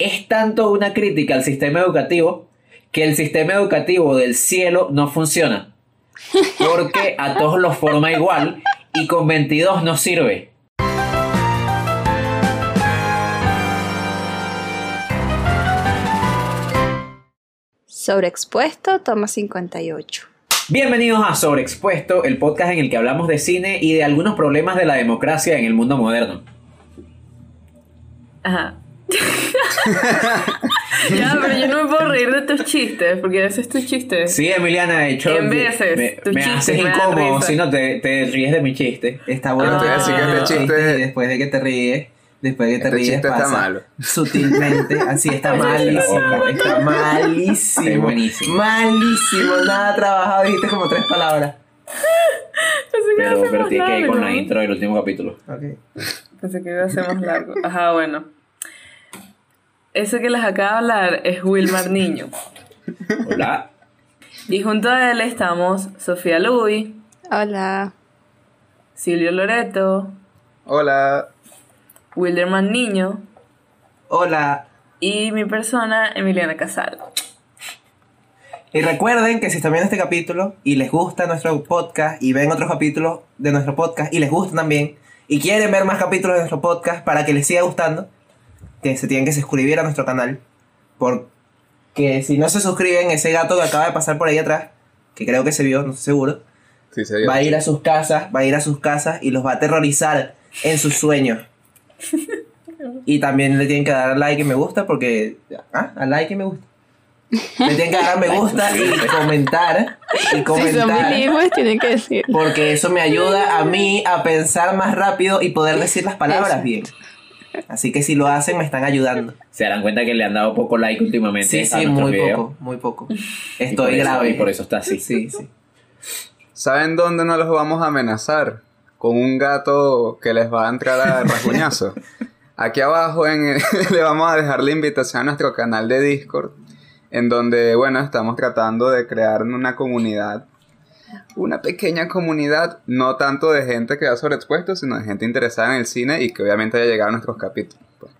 Es tanto una crítica al sistema educativo que el sistema educativo del cielo no funciona. Porque a todos los forma igual y con 22 no sirve. Sobreexpuesto, toma 58. Bienvenidos a Sobreexpuesto, el podcast en el que hablamos de cine y de algunos problemas de la democracia en el mundo moderno. Ajá. Ya, pero yo no me puedo reír de tus chistes, porque a veces tus chistes. Sí, Emiliana, de hecho, En veces, me, tus me chistes haces me incómodo si no te, te ríes de mi chiste. Está bueno Ah. Así que este los chiste- y después de que te ríes, después de que te Este ríes chiste está pasa malo. sutilmente, así está malísimo, está malísimo, Es buenísimo. malísimo, nada trabajado, dijiste como tres palabras. Pensé que iba a Pero, ser pero tiene que ir con la intro del último capítulo. Okay. Pensé que iba a ser más largo. Ajá, bueno. Ese que les acaba de hablar es Wilmar Niño. Hola. Y junto a él estamos Sofía Luis, Hola. Silvio Loreto, Hola. Wilderman Niño Hola. y mi persona, Emiliana Casal. Y recuerden que si están viendo este capítulo y les gusta nuestro podcast y ven otros capítulos de nuestro podcast y les gusta también y quieren ver más capítulos de nuestro podcast para que les siga gustando, que se tienen que suscribir a nuestro canal. Porque si no se suscriben, ese gato que acaba de pasar por ahí atrás, que creo que se vio, no estoy seguro, Sí, se vio. va a ir a sus casas, va a ir a sus casas y los va a aterrorizar en sus sueños. Y también le tienen que dar like y me gusta porque... Ah, a like y me gusta. Le tienen que dar a me gusta y comentar. Y Si son comentar. bilingües, tienen que decir. Porque eso me ayuda a mí a pensar más rápido y poder decir las palabras Eso. bien. Así que si lo hacen, me están ayudando. Se darán cuenta que le han dado poco like últimamente Sí, sí, muy poco, muy poco. Y Estoy eso- grave. Y por eso está así. Sí, sí. ¿Saben dónde no los vamos a amenazar? Con un gato que les va a entrar a rasguñazo. Aquí abajo en el- le vamos a dejar la invitación a nuestro canal de Discord, en donde, bueno, estamos tratando de crear una comunidad, una pequeña comunidad, no tanto de gente que va sobreexpuesto, sino de gente interesada en el cine y que obviamente haya llegado a nuestros capítulos. pues.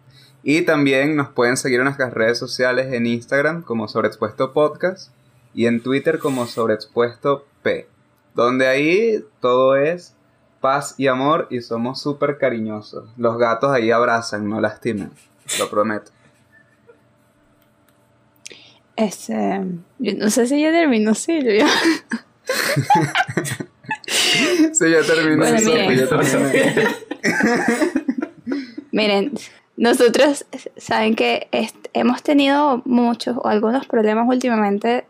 Y también nos pueden seguir en nuestras redes sociales en Instagram como Sobreexpuesto Podcast y en Twitter como Sobreexpuesto P, donde ahí todo es paz y amor y somos súper cariñosos. Los gatos ahí abrazan, no lastiman, lo prometo. Este, yo no sé si ya terminó Silvia. Sí, ya terminé. Bueno, miren. Miren, nosotros saben que hemos tenido muchos o algunos problemas últimamente,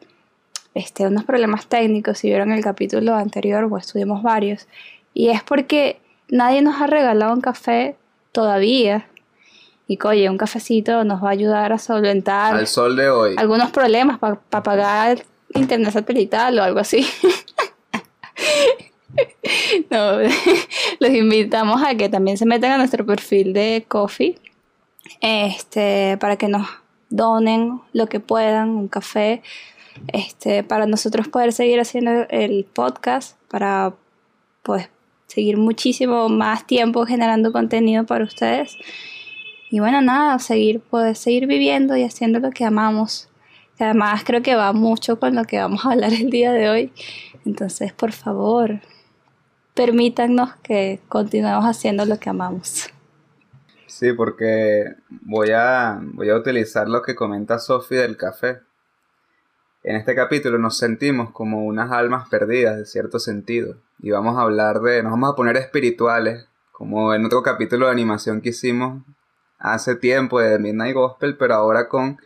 este, unos problemas técnicos, si vieron el capítulo anterior, pues tuvimos varios, y es porque nadie nos ha regalado un café todavía. Y oye, un cafecito nos va a ayudar a solventar Al sol de hoy. algunos problemas para pagar internet satelital o algo así. no, los invitamos a que también se metan a nuestro perfil de Coffee este, para que nos donen lo que puedan, un café, este, para nosotros poder seguir haciendo el podcast, para pues seguir muchísimo más tiempo generando contenido para ustedes. Y bueno, nada, seguir, poder seguir viviendo y haciendo lo que amamos. Que además creo que va mucho con lo que vamos a hablar el día de hoy. Entonces, por favor, permítanos que continuemos haciendo lo que amamos. Sí, porque voy a, voy a utilizar lo que comenta Sofi del café. En este capítulo nos sentimos como unas almas perdidas, de cierto sentido. Y vamos a hablar de, nos vamos a poner espirituales, como en otro capítulo de animación que hicimos hace tiempo de Midnight Gospel, pero ahora con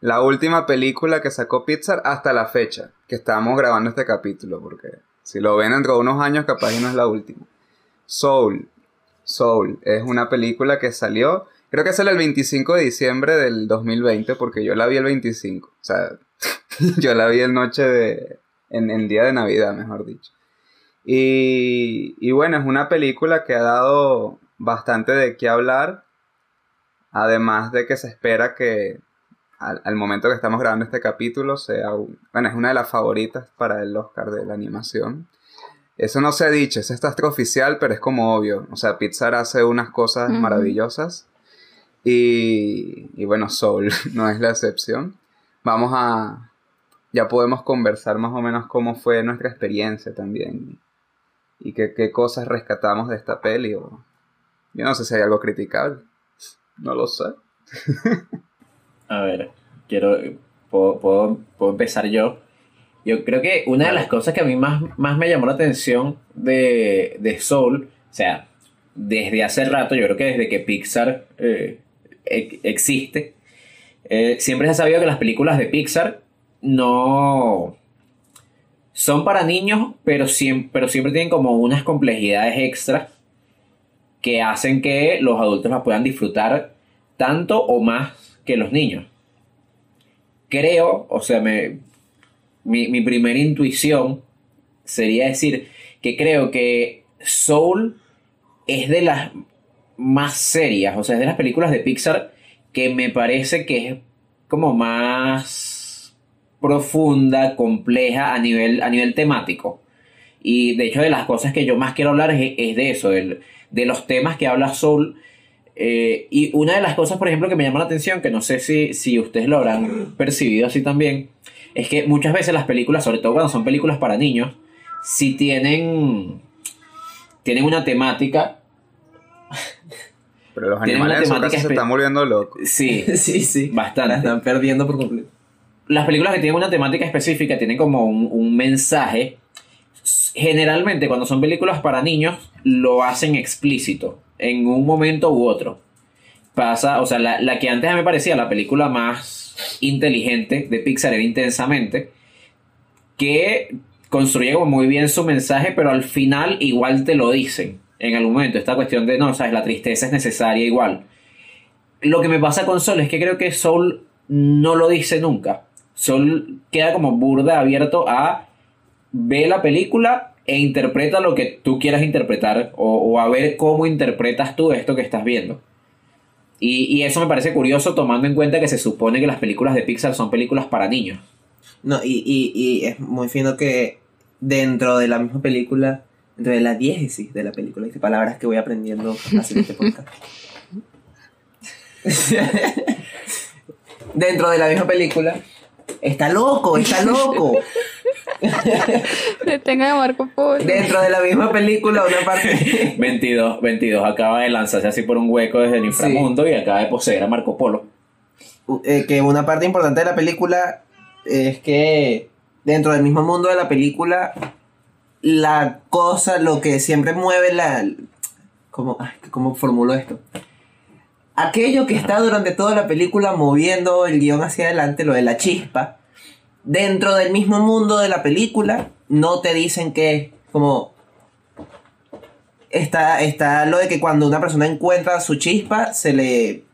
la última película que sacó Pixar hasta la fecha, que estamos grabando este capítulo, porque si lo ven dentro de unos años capaz y no es la última. Soul, Soul es una película que salió, creo que sale el 25 de diciembre del 2020, porque yo la vi el 25. O sea, yo la vi el noche de. En, en día de Navidad, mejor dicho. Y, y bueno, es una película que ha dado bastante de qué hablar. Además de que se espera que al, al momento que estamos grabando este capítulo sea. un- bueno, es una de las favoritas para el Oscar de la animación. Eso no se ha dicho, eso está extraoficial, pero es como obvio. O sea, Pixar hace unas cosas Ujú. maravillosas. Y, y bueno, Soul no es la excepción. Vamos a... Ya podemos conversar más o menos cómo fue nuestra experiencia también. Y qué, qué cosas rescatamos de esta peli. O... Yo no sé si hay algo criticable. No lo sé. A ver, quiero. Puedo, puedo- puedo empezar yo. Yo creo que una de las cosas que a mí más, más me llamó la atención de, de Soul, o sea, desde hace rato, yo creo que desde que Pixar eh, e- existe, eh, siempre se ha sabido que las películas de Pixar no son para niños, pero siempre, pero siempre tienen como unas complejidades extras que hacen que los adultos las puedan disfrutar tanto o más que los niños. Creo, o sea, me, mi, mi primera intuición sería decir que creo que Soul es de las más serias, o sea, es de las películas de Pixar que me parece que es como más profunda, compleja a nivel, a nivel temático. Y de hecho de las cosas que yo más quiero hablar es, de eso, del- de los temas que habla Soul. Eh, y una de las cosas, por ejemplo, que me llama la atención, que no sé si, si ustedes lo habrán percibido así también, es que muchas veces las películas, sobre todo cuando son películas para niños, si tienen, tienen una temática, Pero los Tienen una animales su temática casa se están volviendo locos. sí, sí, sí. Bastante. La están perdiendo por completo. las películas que tienen una temática específica tienen como un, un mensaje. Generalmente cuando son películas para niños lo hacen explícito en un momento u otro. Pasa, o sea, la, la que antes me parecía la película más inteligente de Pixar era Intensamente, que construye como muy bien su mensaje, pero al final igual te lo dicen en algún momento. Esta cuestión de, no, sabes, la tristeza es necesaria igual. Lo que me pasa con Soul es que creo que Soul no lo dice nunca. Soul queda como burda abierto a ve la película e interpreta lo que tú quieras interpretar o, o a ver cómo interpretas tú esto que estás viendo. Y, y eso me parece curioso tomando en cuenta que se supone que las películas de Pixar son películas para niños. No, y, y, y es muy fino que dentro de la misma película, dentro de la diégesis de la película, dice palabras que voy aprendiendo haciendo este podcast. dentro de la misma película, está loco, está loco. Detengan a Marco Polo. Dentro de la misma película, una parte. 22, 22 acaba de lanzarse así por un hueco desde el inframundo y acaba de poseer a Marco Polo. eh, que una parte importante de la película es que dentro del mismo mundo de la película, la cosa, lo que siempre mueve la... ¿Cómo, ay, ¿cómo formulo esto? Aquello que está durante toda la película moviendo el guion hacia adelante, lo de la chispa, dentro del mismo mundo de la película, no te dicen que como... Está, está lo de que cuando una persona encuentra su chispa, se le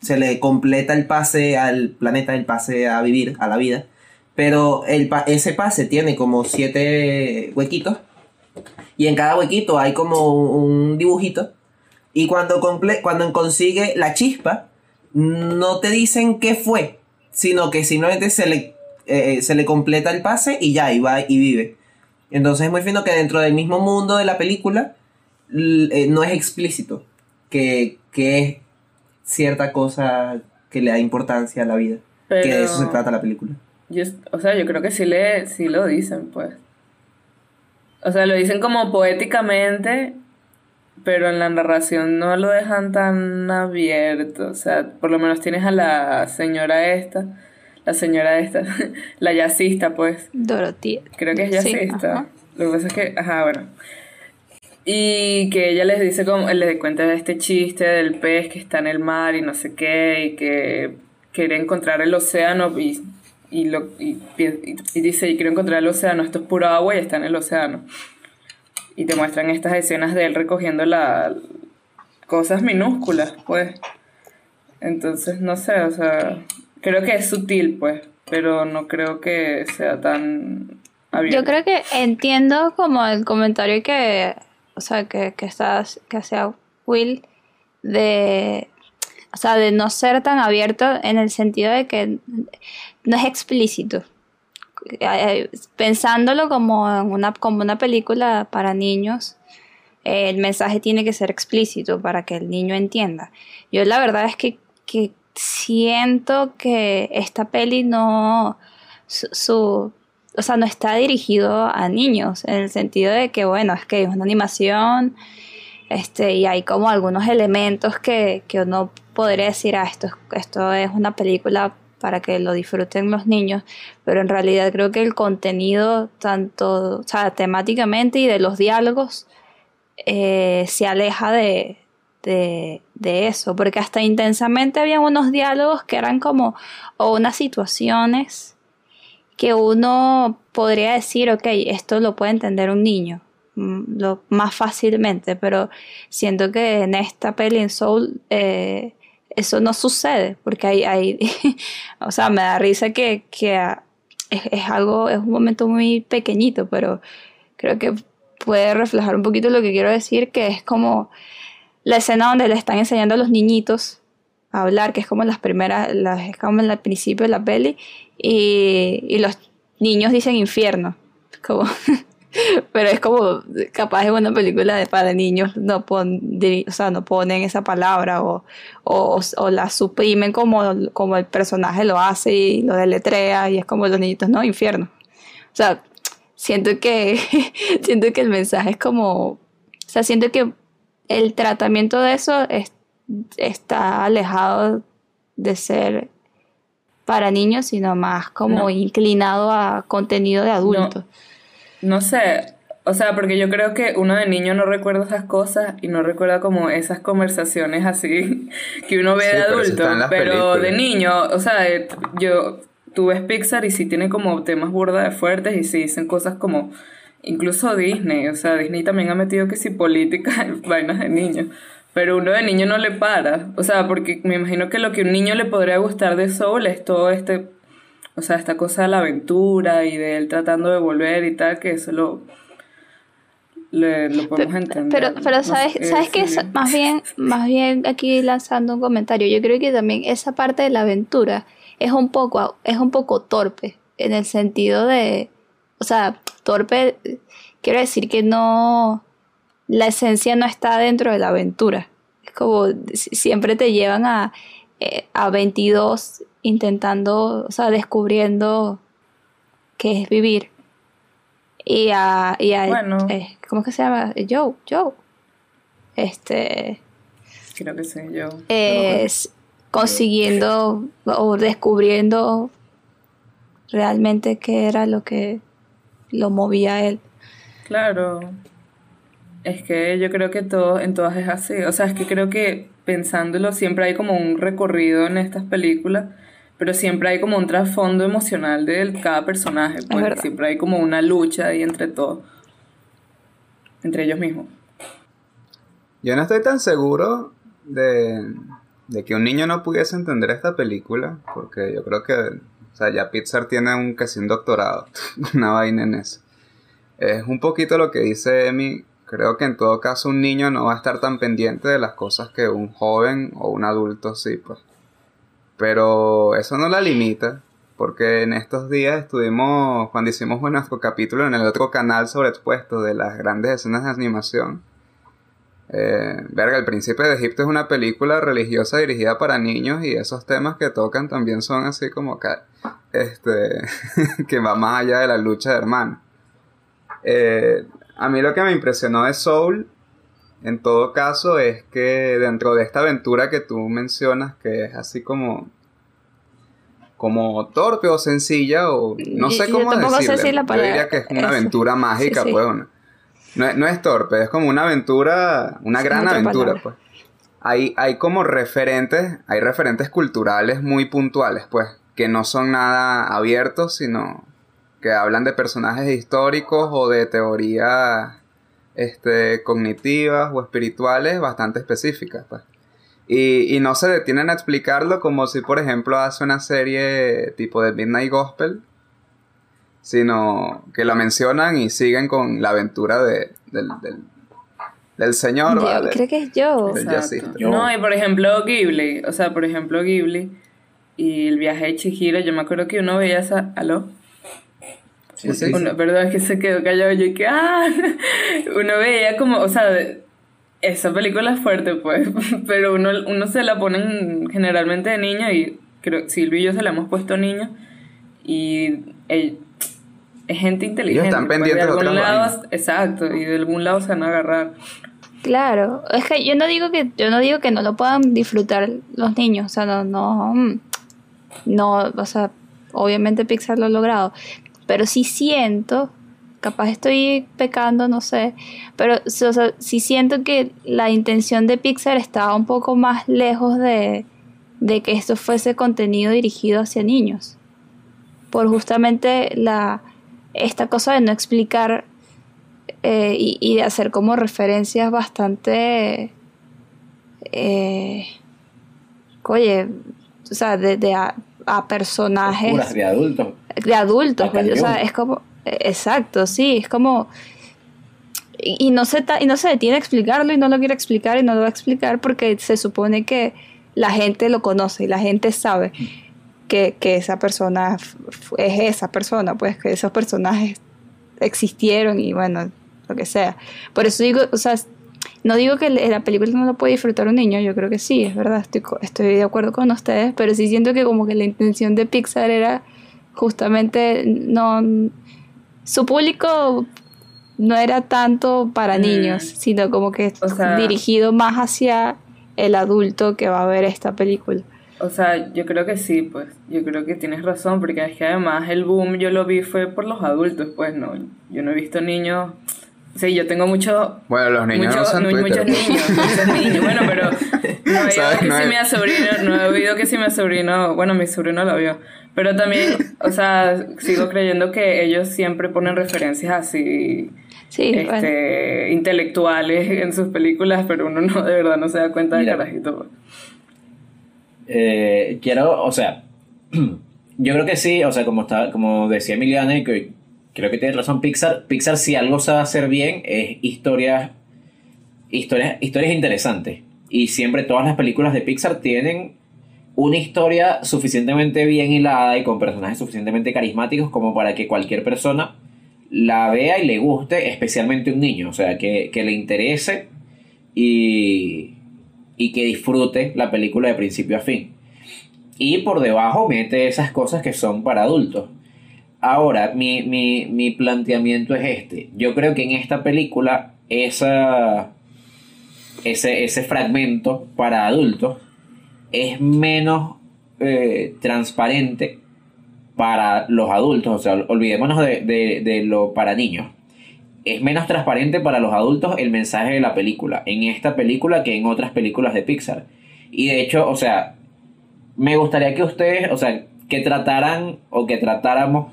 se le completa el pase al planeta, el pase a vivir, a la vida. Pero el ese pase tiene como siete huequitos. Y en cada huequito hay como un dibujito. Y cuando, cuando consigue la chispa, no te dicen qué fue, sino que simplemente se le, eh, se le completa el pase y ya, y va y vive. Entonces es muy fino que dentro del mismo mundo de la película eh, no es explícito que, que es cierta cosa que le da importancia a la vida. Que de eso se trata la película. Yo, o sea, yo creo que sí, le, sí lo dicen, pues. O sea, lo dicen como poéticamente, pero en la narración no lo dejan tan abierto. O sea, por lo menos tienes a la señora esta, la señora esta, la jazzista, pues. Dorothy. Creo que es Sí, jazzista. ajá. Lo que pasa es que, ajá, bueno. Y que ella les dice como, les cuenta este chiste del pez que está en el mar y no sé qué, y que quiere encontrar el océano y, y, lo, y, dice, y quiero encontrar el océano, esto es pura agua y está en el océano. Y te muestran estas escenas de él recogiendo la cosas minúsculas, pues. Entonces, no sé, o sea, creo que es sutil, pues, pero no creo que sea tan abierto. Yo creo que entiendo como el comentario que, o sea, que, que estás, que hacía Will de, o sea, de no ser tan abierto en el sentido de que no es explícito. Eh, Pensándolo como en una, como una película para niños, eh, el mensaje tiene que ser explícito para que el niño entienda. Yo la verdad es que que siento que esta peli no, su, o sea, no está dirigido a niños, en el sentido de que, bueno, es que es una animación, este, y hay como algunos elementos que, que uno podría decir, ah, esto, es- esto es una película para que lo disfruten los niños, pero en realidad creo que el contenido, tanto, o sea, temáticamente y de los diálogos, eh, se aleja de, de, eso, porque hasta intensamente había unos diálogos que eran como, o unas situaciones que uno podría decir, ok, esto lo puede entender un niño mm, lo, más fácilmente, pero siento que en esta peli en Soul eh, eso no sucede, porque hay, hay o sea, me da risa que, que ah, es, algo, es un momento muy pequeñito, pero creo que puede reflejar un poquito lo que quiero decir, que es como la escena donde le están enseñando a los niñitos a hablar, que es como las primeras, las, es como en el principio de la peli, y, y los niños dicen infierno, como, pero es como capaz de una película de, para niños, no, pon, de- o sea, no ponen esa palabra o, o, o la suprimen como, como el personaje lo hace y lo deletrea, y es como los niñitos, no, infierno. O sea, siento que, siento que el mensaje es como, o sea, siento que el tratamiento de eso es- está alejado de ser para niños, sino más como No. inclinado a contenido de adultos. No sé, o sea, porque yo creo que uno de niño no recuerda esas cosas y no recuerda como esas conversaciones así que uno ve Sí, de adulto, pero de niño, o sea, eh, yo tú ves Pixar y sí tiene como temas burda de fuertes y sí dicen cosas como incluso Disney, o sea, Disney también ha metido que sí política en vainas de niños. Pero uno de niño no le para. O sea, porque me imagino que lo que un niño le podría gustar de Soul es todo este o sea, esta cosa de la aventura y de él tratando de volver y tal, que eso lo, le- lo podemos entender. Pero, pero No sabes, sé qué sabes que más bien, más bien aquí lanzando un comentario, yo creo que también esa parte de la aventura es un poco, es un poco torpe, en el sentido de, o sea, torpe, quiero decir que no, la esencia no está dentro de la aventura. Es como, si- siempre te llevan a, eh, a 22 intentando, o sea, descubriendo qué es vivir. Y a, y a Bueno. eh, ¿cómo es que se llama? Joe, Joe. Este Creo que sé yo. es consiguiendo o descubriendo realmente qué era lo que lo movía a él. Claro. Es que yo creo que todo, en todas es así. O sea, es que creo que pensándolo siempre hay como un recorrido en estas películas, pero siempre hay como un trasfondo emocional de cada personaje. Pues siempre hay como una lucha ahí entre todos. Entre ellos mismos. Yo no estoy tan seguro de, de que un niño no pudiese entender esta película, porque yo creo que, o sea, ya Pixar tiene un casi un doctorado, una vaina en eso. Es un poquito lo que dice Emi, creo que en todo caso un niño no va a estar tan pendiente de las cosas que un joven o un adulto sí, pues. Pero eso no la limita, porque en estos días estuvimos, cuando hicimos nuestro capítulo en el otro canal sobre expuesto de las grandes escenas de animación, eh, verga, El Príncipe de Egipto es una película religiosa dirigida para niños y esos temas que tocan también son así como que, este, que va más allá de la lucha de hermanos. Eh, a mí lo que me impresionó de Soul, en todo caso, es que dentro de esta aventura que tú mencionas, que es así como como torpe o sencilla o no sé yo cómo sé decirle. si la Yo diría que es una eso. aventura mágica, Sí, sí. pues. una- no, no es torpe, es como una aventura, una Sí, gran aventura, palabra. pues. Hay, hay como referentes, hay referentes culturales muy puntuales, pues, que no son nada abiertos, sino que hablan de personajes históricos o de teorías este, cognitivas o espirituales bastante específicas, pues. Y, y no se detienen a explicarlo como si, por ejemplo, hace una serie tipo de Midnight Gospel, sino que lo mencionan y siguen con la aventura de, del, del, del señor, Yo ¿vale? creo que es. Yo- No, y por ejemplo Ghibli, o sea, por ejemplo Ghibli y el viaje de Chihiro, yo me acuerdo que uno veía esa... ¿Aló? Sí, sí. Uno- perdón, es que se quedó callado yo y que ¡ah! Uno veía como, o sea, esa película es fuerte, pues, pero uno, uno se la ponen generalmente de niño y creo Silvio y yo se la hemos puesto niño y el- es gente inteligente. están pues, pendientes de de algún lado, exacto, y de algún lado se van a agarrar. Claro, es que yo no digo que yo no digo que no lo puedan disfrutar los niños, o sea, no no mm, no, o sea, obviamente Pixar lo ha logrado, pero sí siento, capaz estoy pecando, no sé, pero o sea, sí siento que la intención de Pixar estaba un poco más lejos de de que esto fuese contenido dirigido hacia niños. Por justamente la esta cosa de no explicar eh, y, de hacer como referencias bastante eh, oye o sea de a, personajes de adultos. de adultos pues, o sea es como eh, exacto sí es como y, y no se ta- y no se detiene a explicarlo y no lo quiere explicar y no lo va a explicar porque se supone que la gente lo conoce y la gente sabe que, que esa persona es esa persona pues que esos personajes existieron y bueno lo que sea. Por eso digo o sea no digo que la película no lo puede disfrutar un niño, yo creo que sí, es verdad, estoy, estoy de acuerdo con ustedes, pero sí siento que como que la intención de Pixar era justamente no... Su público no era tanto para Mm. niños, sino como que O sea- dirigido más hacia el adulto que va a ver esta película. O sea, yo creo que sí, pues. Yo creo que tienes razón, porque es que además el boom yo lo vi fue por los adultos, pues no. Yo no he visto niños. Sí, yo tengo muchos. Bueno, los niños no muchos, usan no, Twitter. muchos niños, muchos niños. Bueno, pero no he oído que No si hay- mi sobrino, no he oído que si mi sobrino, bueno, mi sobrino lo vio. Pero también, o sea, sigo creyendo que ellos siempre ponen referencias así Sí, bueno. este, intelectuales en sus películas, pero uno no de verdad no se da cuenta de Mira. carajito. Eh, quiero, o sea, yo creo que sí, o sea, como está, como decía Emiliana, y que creo que tiene razón Pixar, Pixar si algo sabe hacer bien es historias, historias, historias interesantes. Y siempre todas las películas de Pixar tienen una historia suficientemente bien hilada y con personajes suficientemente carismáticos como para que cualquier persona la vea y le guste, especialmente un niño, o sea, que, que le interese y, y que disfrute la película de principio a fin. Y por debajo mete esas cosas que son para adultos. Ahora, mi, mi, mi planteamiento es este. Yo creo que en esta película esa, ese, ese fragmento para adultos es menos eh, transparente para los adultos. O sea, olvidémonos de, de- de lo para niños. Es menos transparente para los adultos el mensaje de la película. En esta película que en otras películas de Pixar. Y de hecho, o sea, me gustaría que ustedes, o sea, que trataran o que tratáramos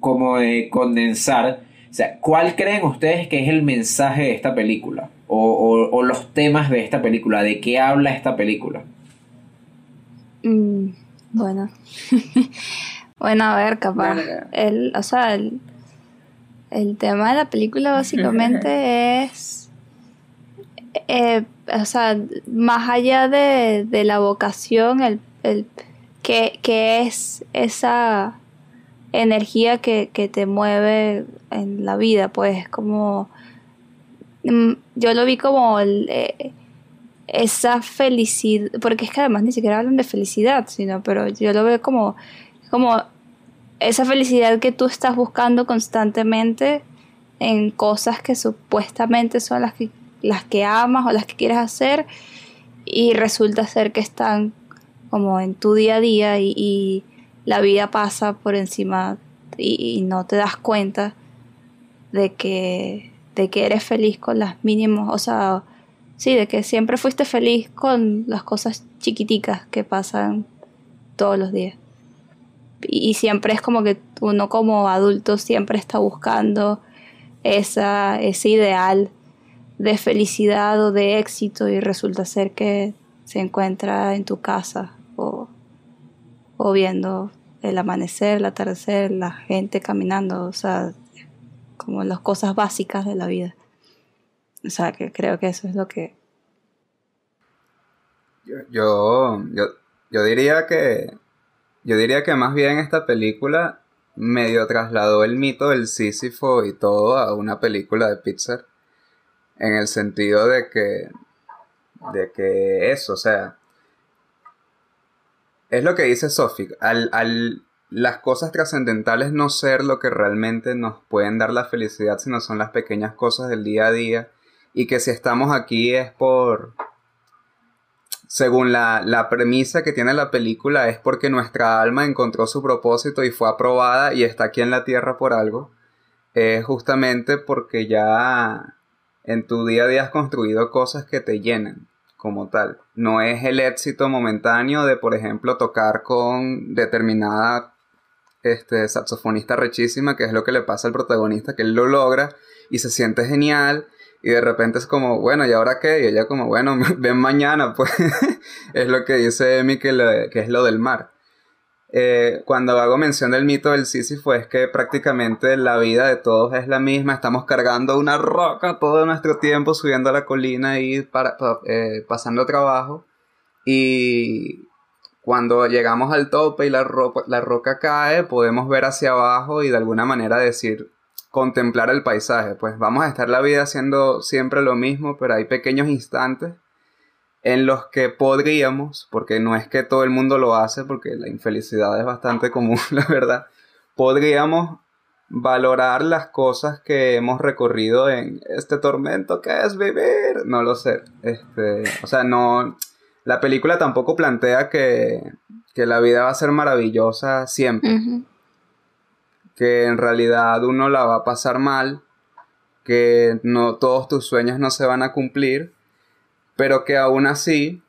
como de condensar, o sea, ¿cuál creen ustedes que es el mensaje de esta película? O, o- o los temas de esta película, ¿de qué habla esta película? Mm, bueno. bueno, a ver, capaz. El, o sea, el, el tema de la película básicamente es. eh, o sea, más allá de, de la vocación, el, el que, que es esa energía que, que te mueve en la vida, pues como mm, yo lo vi como eh, esa felicidad, porque es que además ni siquiera hablan de felicidad, sino, pero yo lo veo como, como esa felicidad que tú estás buscando constantemente en cosas que supuestamente son las que, las que amas o las que quieres hacer y resulta ser que están como en tu día a día y la vida pasa por encima y, no te das cuenta de que, de que eres feliz con las mínimas, o sea, sí, de que siempre fuiste feliz con las cosas chiquiticas que pasan todos los días. Y, y siempre es como que uno como adulto siempre está buscando esa, ese ideal de felicidad o de éxito y resulta ser que se encuentra en tu casa o, o viendo el amanecer, el atardecer, la gente caminando, o sea, como las cosas básicas de la vida. O sea, que creo que eso es lo que... Yo, yo, yo, yo diría que. Yo diría que más bien esta película medio trasladó el mito del Sísifo y todo a una película de Pixar. En el sentido de que, de que eso, o sea, es lo que dice Sophie, al, las cosas trascendentales no ser lo que realmente nos pueden dar la felicidad, sino son las pequeñas cosas del día a día, y que si estamos aquí es por, según la, la, premisa que tiene la película, es porque nuestra alma encontró su propósito y fue aprobada y está aquí en la tierra por algo. Es justamente porque ya en tu día a día has construido cosas que te llenan como tal. No es el éxito momentáneo de, por ejemplo, tocar con determinada este, saxofonista rechísima, que es lo que le pasa al protagonista, que él lo logra y se siente genial. Y de repente es como, bueno, ¿y ahora qué? Y ella como, bueno, ven mañana, pues es lo que dice Emi que, que es lo del mar. Eh, cuando hago mención del mito del Sísifo es que prácticamente la vida de todos es la misma, estamos cargando una roca todo nuestro tiempo, subiendo a la colina y para, eh, pasando trabajo. Y cuando llegamos al tope y la, la roca cae, podemos ver hacia abajo y de alguna manera decir, contemplar el paisaje. Pues vamos a estar la vida haciendo siempre lo mismo, pero hay pequeños instantes en los que podríamos, porque no es que todo el mundo lo hace, porque la infelicidad es bastante común, la verdad, podríamos valorar las cosas que hemos recorrido en este tormento que es vivir. No lo sé. Este, o sea, no. La película tampoco plantea que, que la vida va a ser maravillosa siempre. Que en realidad uno la va a pasar mal. Que no todos tus sueños no se van a cumplir pero que aún así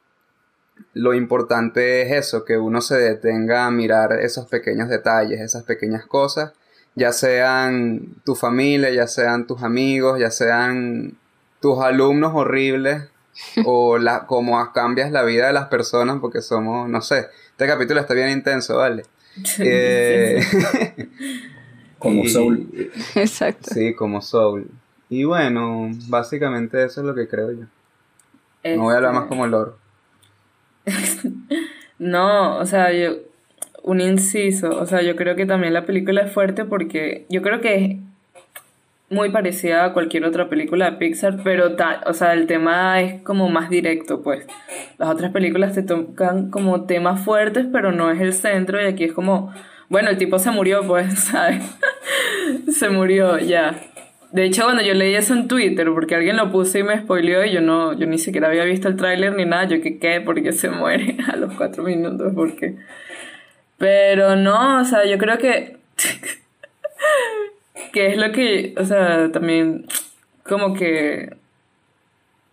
lo importante es eso, que uno se detenga a mirar esos pequeños detalles, esas pequeñas cosas, ya sean tu familia, ya sean tus amigos, ya sean tus alumnos horribles o la, cómo cambias la vida de las personas porque somos, no sé, este capítulo está bien intenso, ¿vale? Eh, como Soul. Exacto. Sí, como Soul. Y bueno, básicamente eso es lo que creo yo. No voy a hablar más como el oro. no, o sea, yo. Un inciso. O sea, yo creo que también la película es fuerte porque yo creo que es muy parecida a cualquier otra película de Pixar, pero o sea, el tema es como más directo, pues. Las otras películas te tocan como temas fuertes, pero no es el centro, y aquí es como, bueno, el tipo se murió, pues, ¿sabes? se murió, ya. De hecho, cuando yo leí eso en Twitter, porque alguien lo puso y me spoileó y yo no, yo ni siquiera había visto el tráiler ni nada, yo que qué, porque se muere a los cuatro minutos, porque... Pero no, o sea, yo creo que... que es lo que, o sea, también como que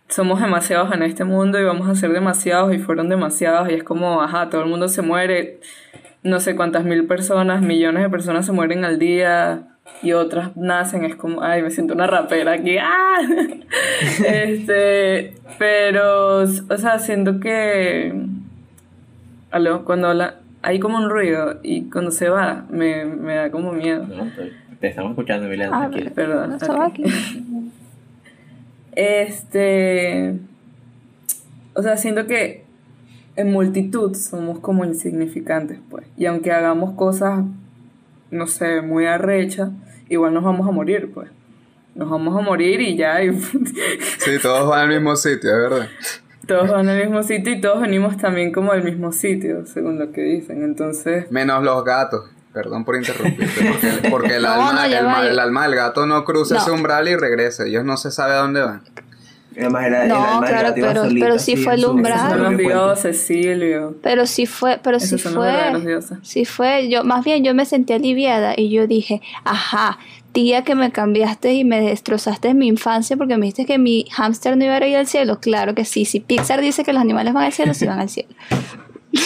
somos demasiados en este mundo y vamos a ser demasiados y fueron demasiados y es como, ajá, todo el mundo se muere, no sé cuántas mil personas, millones de personas se mueren al día y otras nacen, es como, ay, me siento una rapera aquí, ¡ah! este, pero, o sea, siento que, aló, cuando habla, hay como un ruido y cuando se va, me, me da como miedo. No, te estamos escuchando, Milena, Ah, tranquila. Perdón. estaba ok. aquí. Este, o sea, siento que en multitud somos como insignificantes, pues. Y aunque hagamos cosas, no sé, muy arrechas, igual nos vamos a morir, pues. Nos vamos a morir y ya, y Sí, todos van al mismo sitio, es verdad. todos van al mismo sitio y todos venimos también como al mismo sitio, según lo que dicen. Entonces, Menos los gatos. Perdón por interrumpirte, porque, porque el, No, alma, no, el, alma del gato no cruza No. ese umbral y regresa. Ellos no se sabe a dónde van. Además, era- el No, alma claro, pero- solita, pero sí fue el umbral. son los dioses, Silvio. Pero sí fue, pero sí los fue, dioses. sí fue, yo, más bien yo me sentí aliviada y yo dije, ajá, tía que me cambiaste y me destrozaste mi infancia porque me dijiste que mi hámster no iba a ir al cielo, claro que sí, si Pixar dice que los animales van al cielo, sí van al cielo.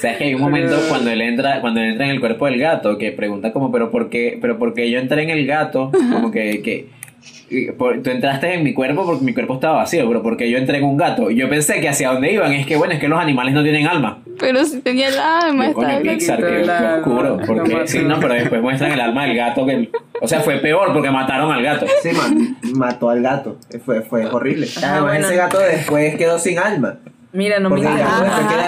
¿Sabes que hay un momento cuando él entra, cuando él entra en el cuerpo del gato que pregunta como, pero por qué, pero por qué yo entré en el gato? Como que, que tú entraste en mi cuerpo porque mi cuerpo estaba vacío, pero porque yo entré en un gato. Yo pensé que hacia dónde iban es que bueno, es que los animales no tienen alma. Pero si tenía el alma, Yo, estaba bien. Pixar, que, el oscuro. Porque, sí, no, pero después muestran el alma del gato que, o sea, fue peor porque mataron al gato. Sí, man, mató al gato. Fue, fue horrible. Ajá, Además, bueno. ese gato después quedó sin alma. Mira, no me Porque el vivo.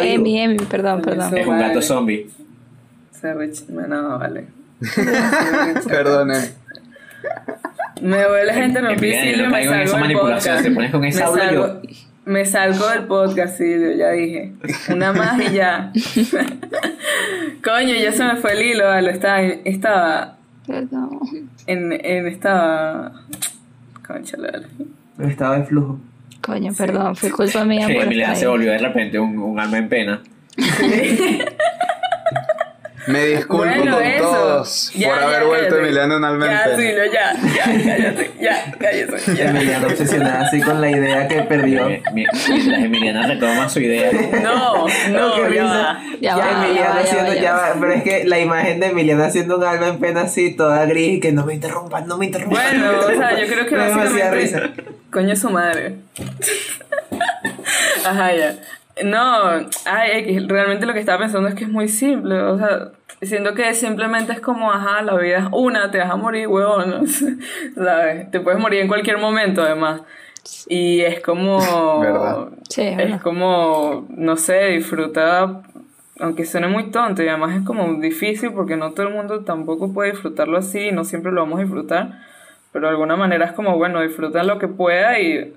Emi, Emi, perdón, perdón. Es un gato zombie. Se rech- No, vale. Perdone. Me vuelve gente no Emiliana, yo Silvio, no me en salgo del manipulación, podcast. te pones con esa me, salgo, me salgo del podcast, Silvio, ya dije. Una más y ya. Coño, ya se me fue el hilo, vale, estaba, estaba Perdón. en, en estaba... Concha. El estado de flujo. Coño, perdón, fue culpa mía Sí, por estar se volvió de repente un, un alma en pena. Me disculpo Bueno, con eso. todos Ya, por ya, haber vuelto. Emiliano en Ya, pena. Silvio, ya, ya, cállate, ya, cállate, ya. Emiliano obsesionada así con la idea que perdió. Mi- Mientras Emiliana retoma su idea. No, no, qué ya risa. va. Ya va, Emiliana ya va, ya haciendo- ya ya va. va, Pero es que la imagen de Emiliana haciendo un alma en pena así, toda gris, y que no me interrumpan, no me interrumpan. Bueno, o sea, yo creo que Me da demasiada básicamente... risa. Coño su madre. Ajá, ya. No, ay, X, realmente lo que estaba pensando es que es muy simple, o sea, siento que simplemente es como, ajá, la vida es una, te vas a morir, huevón, ¿sabes? Te puedes morir en cualquier momento, además. Y es como... ¿Verdad? Sí, es como, no sé, disfrutar, aunque suene muy tonto y además es como difícil porque no todo el mundo tampoco puede disfrutarlo así, no siempre lo vamos a disfrutar, pero de alguna manera es como, bueno, disfruta lo que pueda y...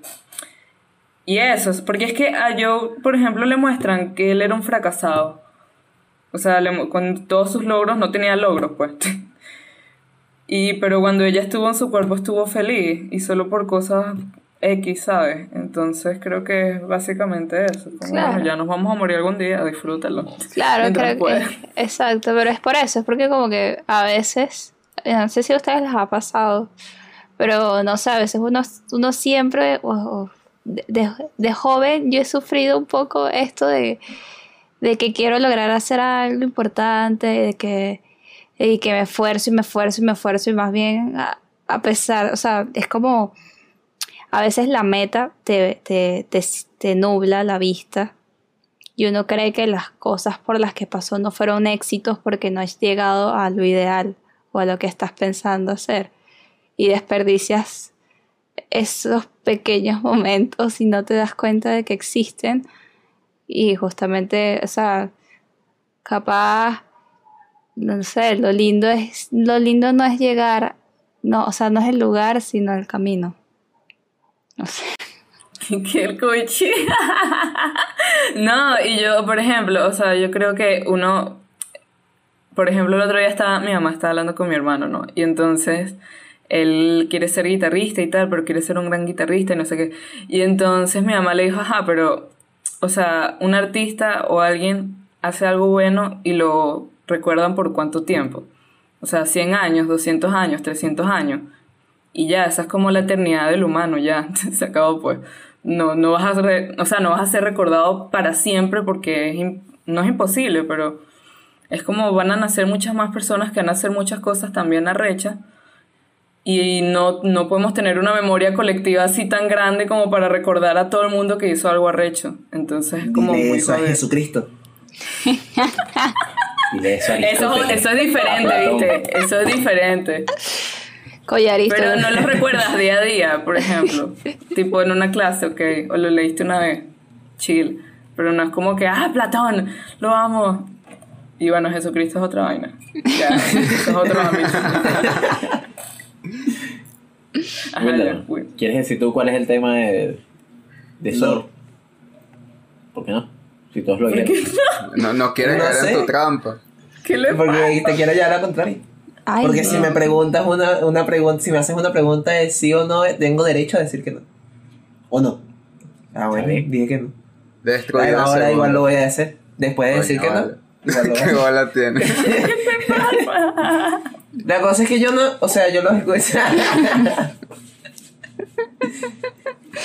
Y eso, es- porque es que a Joe, por ejemplo, le muestran que él era un fracasado. O sea, le con todos sus logros no tenía logros, pues. Y, pero cuando ella estuvo en su cuerpo estuvo feliz y solo por cosas X, ¿sabes? Entonces creo que es básicamente eso. Como, Claro. ya nos vamos a morir algún día, disfrútalo. Claro, creo que exacto, pero es por eso, es porque como que a veces, eh, no sé si a ustedes les ha pasado, pero no sé, a veces uno, uno siempre, o- o de, de- joven yo he sufrido un poco esto de, de que quiero lograr hacer algo importante, de que, y que me esfuerzo y me esfuerzo y me esfuerzo y más bien a, a pesar, o sea, es como a veces la meta te, te, te, te nubla la vista y uno cree que las cosas por las que pasó no fueron éxitos porque no has llegado a lo ideal o a lo que estás pensando hacer. Y desperdicias esos pequeños momentos y no te das cuenta de que existen. Y justamente, o sea, capaz, no sé, lo lindo es, lo lindo no es llegar, no, o sea, no es el lugar, sino el camino. No sé. que el coche. no, y yo, por ejemplo, o sea, yo creo que uno, por ejemplo, el otro día estaba, mi mamá estaba hablando con mi hermano, ¿no? Y entonces él quiere ser guitarrista y tal, pero quiere ser un gran guitarrista y no sé qué. Y entonces mi mamá le dijo, ajá, pero, o sea, un artista o alguien hace algo bueno y lo recuerdan por cuánto tiempo. O sea, 100 años, 200 años, 300 años. Y ya, esa es como la eternidad del humano, ya, se acabó pues. No, no vas a o sea, no vas a ser recordado para siempre porque no es imposible, pero es como van a nacer muchas más personas que van a hacer muchas cosas también arrechas y no, no podemos tener una memoria colectiva así tan grande como para recordar a todo el mundo que hizo algo arrecho. Entonces es como Dile muy eso a jodido. Jesucristo. Dile eso a Eso, eso es diferente, A. ¿viste? Eso es diferente. Collarista. Pero no lo recuerdas día a día, por ejemplo. tipo en una clase, ok, o lo leíste una vez, chill. Pero no es como que, ah, Platón, lo amo. Y bueno, Jesucristo es otra vaina. Ya, eso es otro ámbito. Uy. ¿Quieres decir tú cuál es el tema de, de No. Sol? ¿Por qué no? Si todos lo ¿Por quieren. No, no quieres No caer sé. en tu trampa. ¿Qué le pasa? Porque te quiero llevar a contrario. Ay, Porque no. si me preguntas una, una pregunta, si me haces una pregunta de sí o no, tengo derecho a decir que no. ¿O no? Ah, bueno, dije que no. Ahora igual lo voy a hacer. Después de decir que no. vale. ¿Qué bola tiene? La cosa es que yo no, o sea, yo los escucho.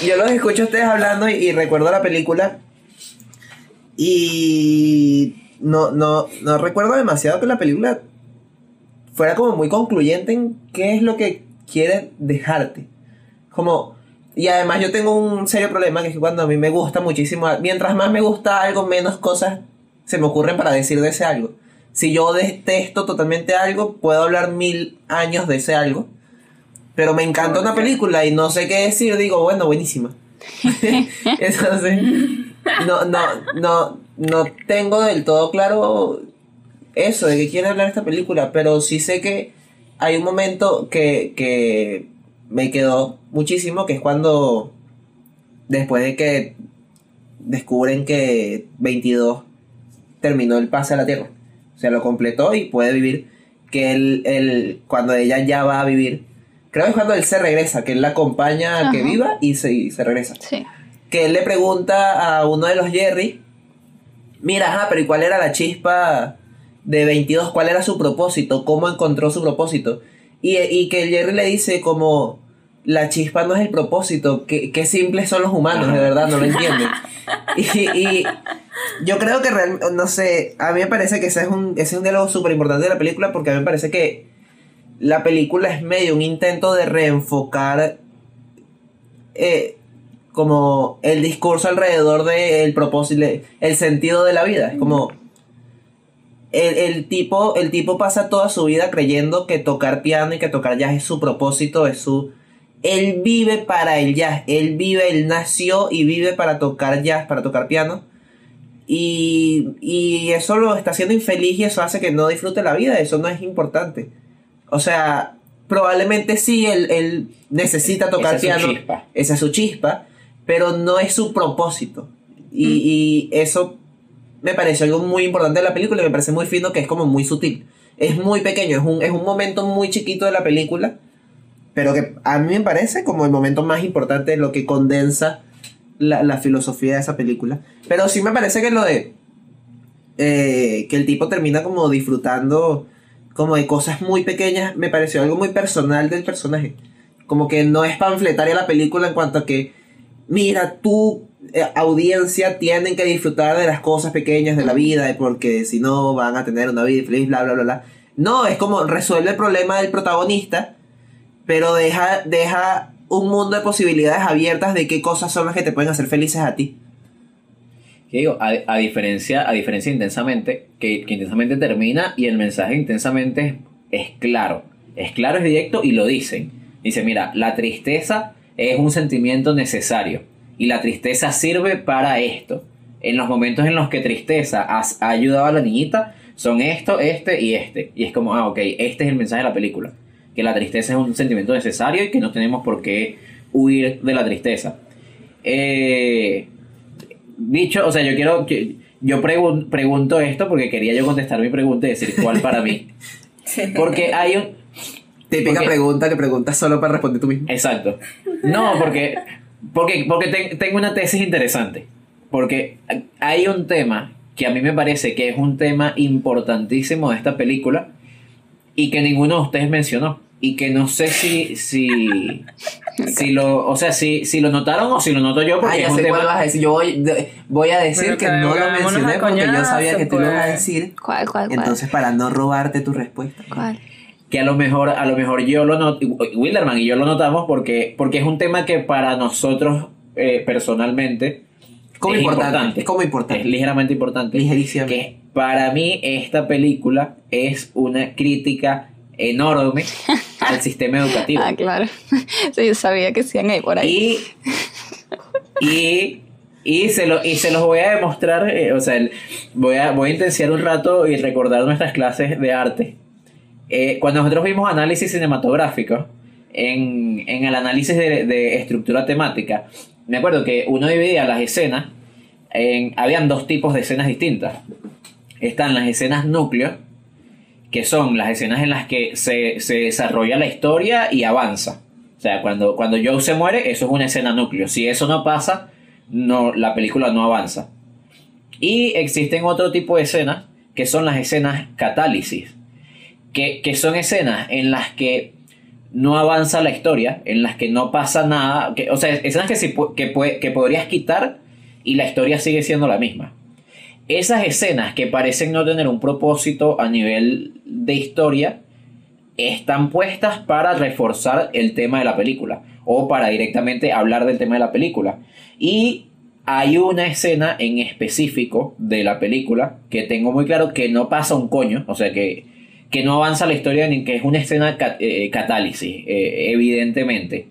Yo los escucho a ustedes hablando y, recuerdo la película. Y no, no, no recuerdo demasiado que la película fuera como muy concluyente en qué es lo que quiere dejarte. Como, y además yo tengo un serio problema que es que cuando a mí me gusta muchísimo, mientras más me gusta algo, menos cosas se me ocurren para decir de ese algo. Si yo detesto totalmente algo, puedo hablar mil años de ese algo. Pero me encanta una película y no sé qué decir, digo, bueno, buenísima. Entonces, no, no, no, no tengo del todo claro eso de que quiere hablar esta película, pero sí sé que hay un momento que, que me quedó muchísimo, que es cuando, después de que descubren que 22 terminó el pase a la Tierra, o sea, lo completó y puede vivir, que él, él cuando ella ya va a vivir, creo que es cuando él se regresa, que él la acompaña a que viva y se, y se regresa. Sí. Que él le pregunta a uno de los Jerry, mira, ajá, pero ¿y cuál era la chispa de 22? ¿Cuál era su propósito? ¿Cómo encontró su propósito? Y, y que Jerry le dice como, la chispa no es el propósito, qué, qué simples son los humanos, de verdad, no lo entienden. y, y yo creo que realmente, no sé, a mí me parece que ese es un, ese es un diálogo súper importante de la película porque a mí me parece que la película es medio un intento de reenfocar eh, como el discurso alrededor del propósito, el sentido de la vida. Es como el, el tipo, el tipo pasa toda su vida creyendo que tocar piano y que tocar jazz es su propósito, es su... Él vive para el jazz, él vive, él nació y vive para tocar jazz, para tocar piano. Y, y eso lo está haciendo infeliz y eso hace que no disfrute la vida, eso no es importante. O sea, probablemente sí, él, él necesita tocar Esa es su piano, chispa. esa es su chispa, pero no es su propósito. Y, y eso me pareció algo muy importante de la película y me parece muy fino que es como muy sutil. Es muy pequeño, es un, es un momento muy chiquito de la película, pero que a mí me parece como el momento más importante, lo que condensa la, la filosofía de esa película. Pero sí me parece que lo de eh, que el tipo termina como disfrutando como de cosas muy pequeñas, me pareció algo muy personal del personaje. Como que no es panfletaria la película en cuanto a que, mira, tú, eh, audiencia, tienen que disfrutar de las cosas pequeñas de la vida, porque si no van a tener una vida feliz, bla, bla, bla, bla. No, es como resuelve el problema del protagonista, pero deja, deja un mundo de posibilidades abiertas de qué cosas son las que te pueden hacer felices a ti. Que digo, a, a diferencia, a diferencia intensamente, que, que intensamente termina y el mensaje intensamente es, es claro. Es claro, es directo y lo dicen. Dice, mira, la tristeza es un sentimiento necesario y la tristeza sirve para esto. En los momentos en los que tristeza has- ha ayudado a la niñita, son esto, este y este. Y es como, ah, ok, este es el mensaje de la película. Que la tristeza es un sentimiento necesario y que no tenemos por qué huir de la tristeza. Eh, dicho, o sea, yo quiero que yo pregun- pregunto esto porque quería yo contestar mi pregunta y decir cuál para mí. Porque hay un Típica Porque- pregunta que preguntas solo para responder tú mismo. exacto. No, porque porque porque te- tengo una tesis interesante. Porque hay un tema que a mí me parece que es un tema importantísimo de esta película y que ninguno de ustedes mencionó y que no sé si si si lo, o sea, si, si lo notaron o si lo noto yo porque Ah, ya es un sé tema cuál vas a decir. Yo voy, de- voy a decir que que no lo mencioné porque yo sabía que tú lo ibas a pues. decir. ¿Cuál, cuál, cuál? Entonces, para no robarte tu respuesta. ¿Cuál? que a lo mejor a lo mejor yo lo noto Wilderman y yo lo notamos porque porque es un tema que para nosotros eh, personalmente Como es importante, es como es importante. ligeramente importante Ligerísimo. que para mí esta película es una crítica enorme al sistema educativo Ah, claro. Sí, yo sabía que sí ahí por ahí. y y y se, lo, y se los voy a demostrar, eh, o sea, el- voy a, voy a intensiar un rato y recordar nuestras clases de arte. Eh, cuando nosotros vimos análisis cinematográfico, en, en el análisis de, de estructura temática, me acuerdo que uno dividía las escenas, en, habían dos tipos de escenas distintas. Están las escenas núcleo, que son las escenas en las que se, se desarrolla la historia y avanza. O sea, cuando, cuando Joe se muere, eso es una escena núcleo. Si eso no pasa, no, la película no avanza. Y existen otro tipo de escenas, que son las escenas catálisis, que, que son escenas en las que no avanza la historia, en las que no pasa nada, que, o sea, escenas que, que, que podrías quitar y la historia sigue siendo la misma. Esas escenas que parecen no tener un propósito a nivel de historia, están puestas para reforzar el tema de la película o para directamente hablar del tema de la película. Y hay una escena en específico de la película que tengo muy claro que no pasa un coño, o sea que, que no avanza la historia ni que es una escena ca- eh, catálisis, eh, evidentemente,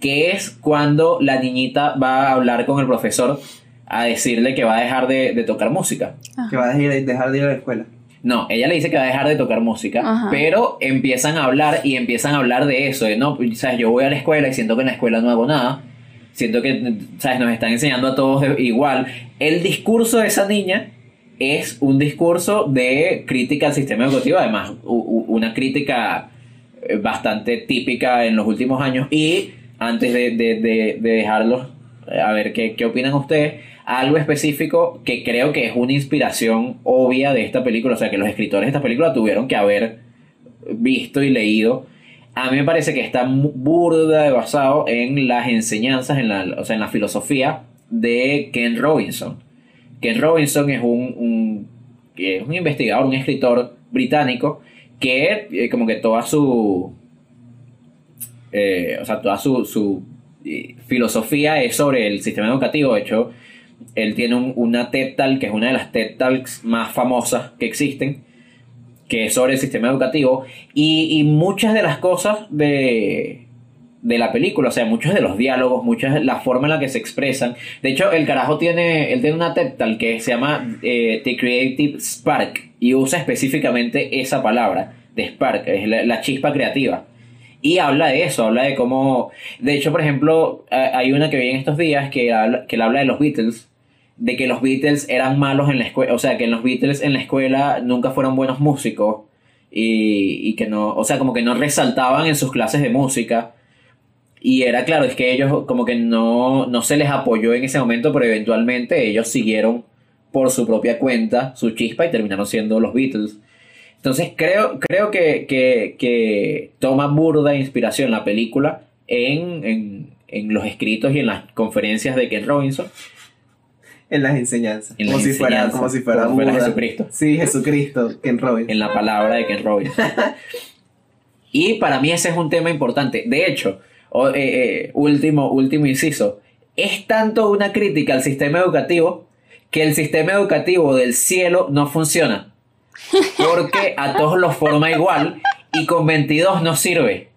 que es cuando la niñita va a hablar con el profesor a decirle que va a dejar de, de tocar música. Que va a dejar, dejar de ir a la escuela. No, ella le dice que va a dejar de tocar música, Ajá. pero empiezan a hablar y empiezan a hablar de eso, de no, pues, sabes, yo voy a la escuela y siento que en la escuela no hago nada, siento que, sabes, nos están enseñando a todos igual. El discurso de esa niña es un discurso de crítica al sistema educativo, además una crítica eh, bastante típica en los últimos años y antes de, de, de, de dejarlos a ver qué, qué opinan ustedes algo específico que creo que es una inspiración obvia de esta película o sea que los escritores de esta película tuvieron que haber visto y leído. A mí me parece que está burda de basado en las enseñanzas en la, o sea en la filosofía de Ken Robinson. Ken Robinson es un, un, es un investigador, un escritor británico que eh, como que toda su eh, o sea, toda su, su eh, filosofía es sobre el sistema educativo. De hecho, él tiene un- una TED que es una de las TED más famosas que existen, que es sobre el sistema educativo. Y, y muchas de las cosas de, de la película, o sea, muchos de los diálogos, muchas la forma en la que se expresan. De hecho, el carajo tiene, él tiene una TED que se llama eh, The Creative Spark y usa específicamente esa palabra de Spark, es la chispa creativa. Y habla de eso, habla de cómo... De hecho, por ejemplo, eh, hay una que vi en estos días que habla, que habla de los Beatles, de que los Beatles eran malos en la escuela, o sea, que los Beatles en la escuela nunca fueron buenos músicos y, y que no, o sea, como que no resaltaban en sus clases de música. Y era claro, es que ellos como que no, no se les apoyó en ese momento, pero eventualmente ellos siguieron por su propia cuenta su chispa y terminaron siendo los Beatles. Entonces creo, creo que, que, que toma burda inspiración la película en, en, en los escritos y en las conferencias de Ken Robinson. En las enseñanzas. En como, las si fuera, como si fuera como fuera. Jesucristo. Sí, Jesucristo, Ken Robinson. en la palabra de Ken Robinson. y para mí ese es un tema importante. De hecho, eh, eh, último, último inciso, es tanto una crítica al sistema educativo que el sistema educativo del cielo no funciona. Porque a todos los forma igual y con 22 no sirve.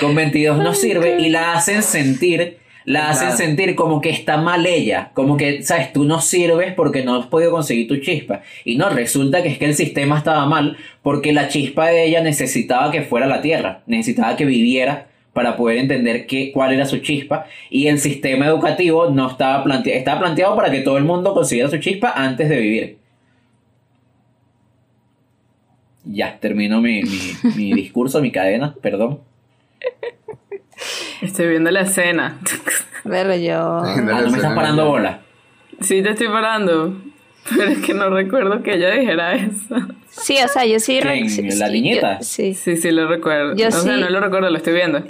Con 22 no sirve y la hacen sentir, la hacen sentir como que está mal ella, como que, sabes, tú no sirves porque no has podido conseguir tu chispa. Y no, resulta que es que el sistema estaba mal porque la chispa de ella necesitaba que fuera la Tierra, necesitaba que viviera para poder entender qué, cuál era su chispa y el sistema educativo no estaba planteado, estaba planteado para que todo el mundo consiguiera su chispa antes de vivir. Ya, termino mi, mi, mi discurso, mi cadena, perdón. Estoy viendo la escena. Pero yo. Ah, no me estás parando bola. Sí, te estoy parando. Pero es que no recuerdo que ella dijera eso. Sí, o sea, yo sí. ¿Quién? sí, ¿La sí, niñeta? yo- sí. Sí, sí, lo recuerdo. Yo o sea, sí. no lo recuerdo, lo estoy viendo.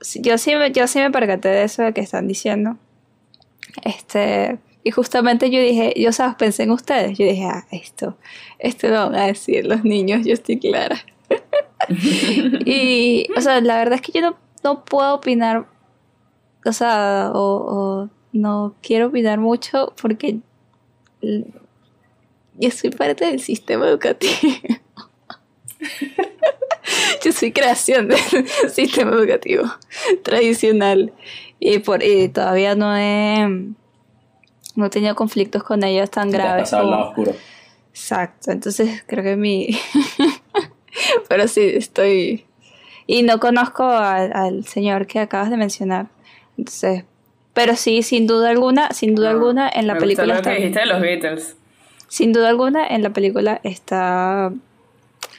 Sí, yo sí, me- yo sí me percaté de eso que están diciendo. Este, y justamente yo dije, yo sabes, pensé en ustedes. Yo dije, ah, esto, esto lo van a decir los niños, yo estoy clara. y, o sea, la verdad es que yo no, no puedo opinar, o sea, o, o no quiero opinar mucho porque yo soy parte del sistema educativo. Yo soy creación del sistema educativo tradicional y por y todavía no he no he tenido conflictos con ellos tan Te has graves pasado al lado como- oscuro. exacto entonces creo que mi pero sí estoy y no conozco al, al señor que acabas de mencionar entonces pero sí sin duda alguna sin duda No, alguna en la me película gustó lo que está dijiste de los Beatles. sin duda alguna en la película está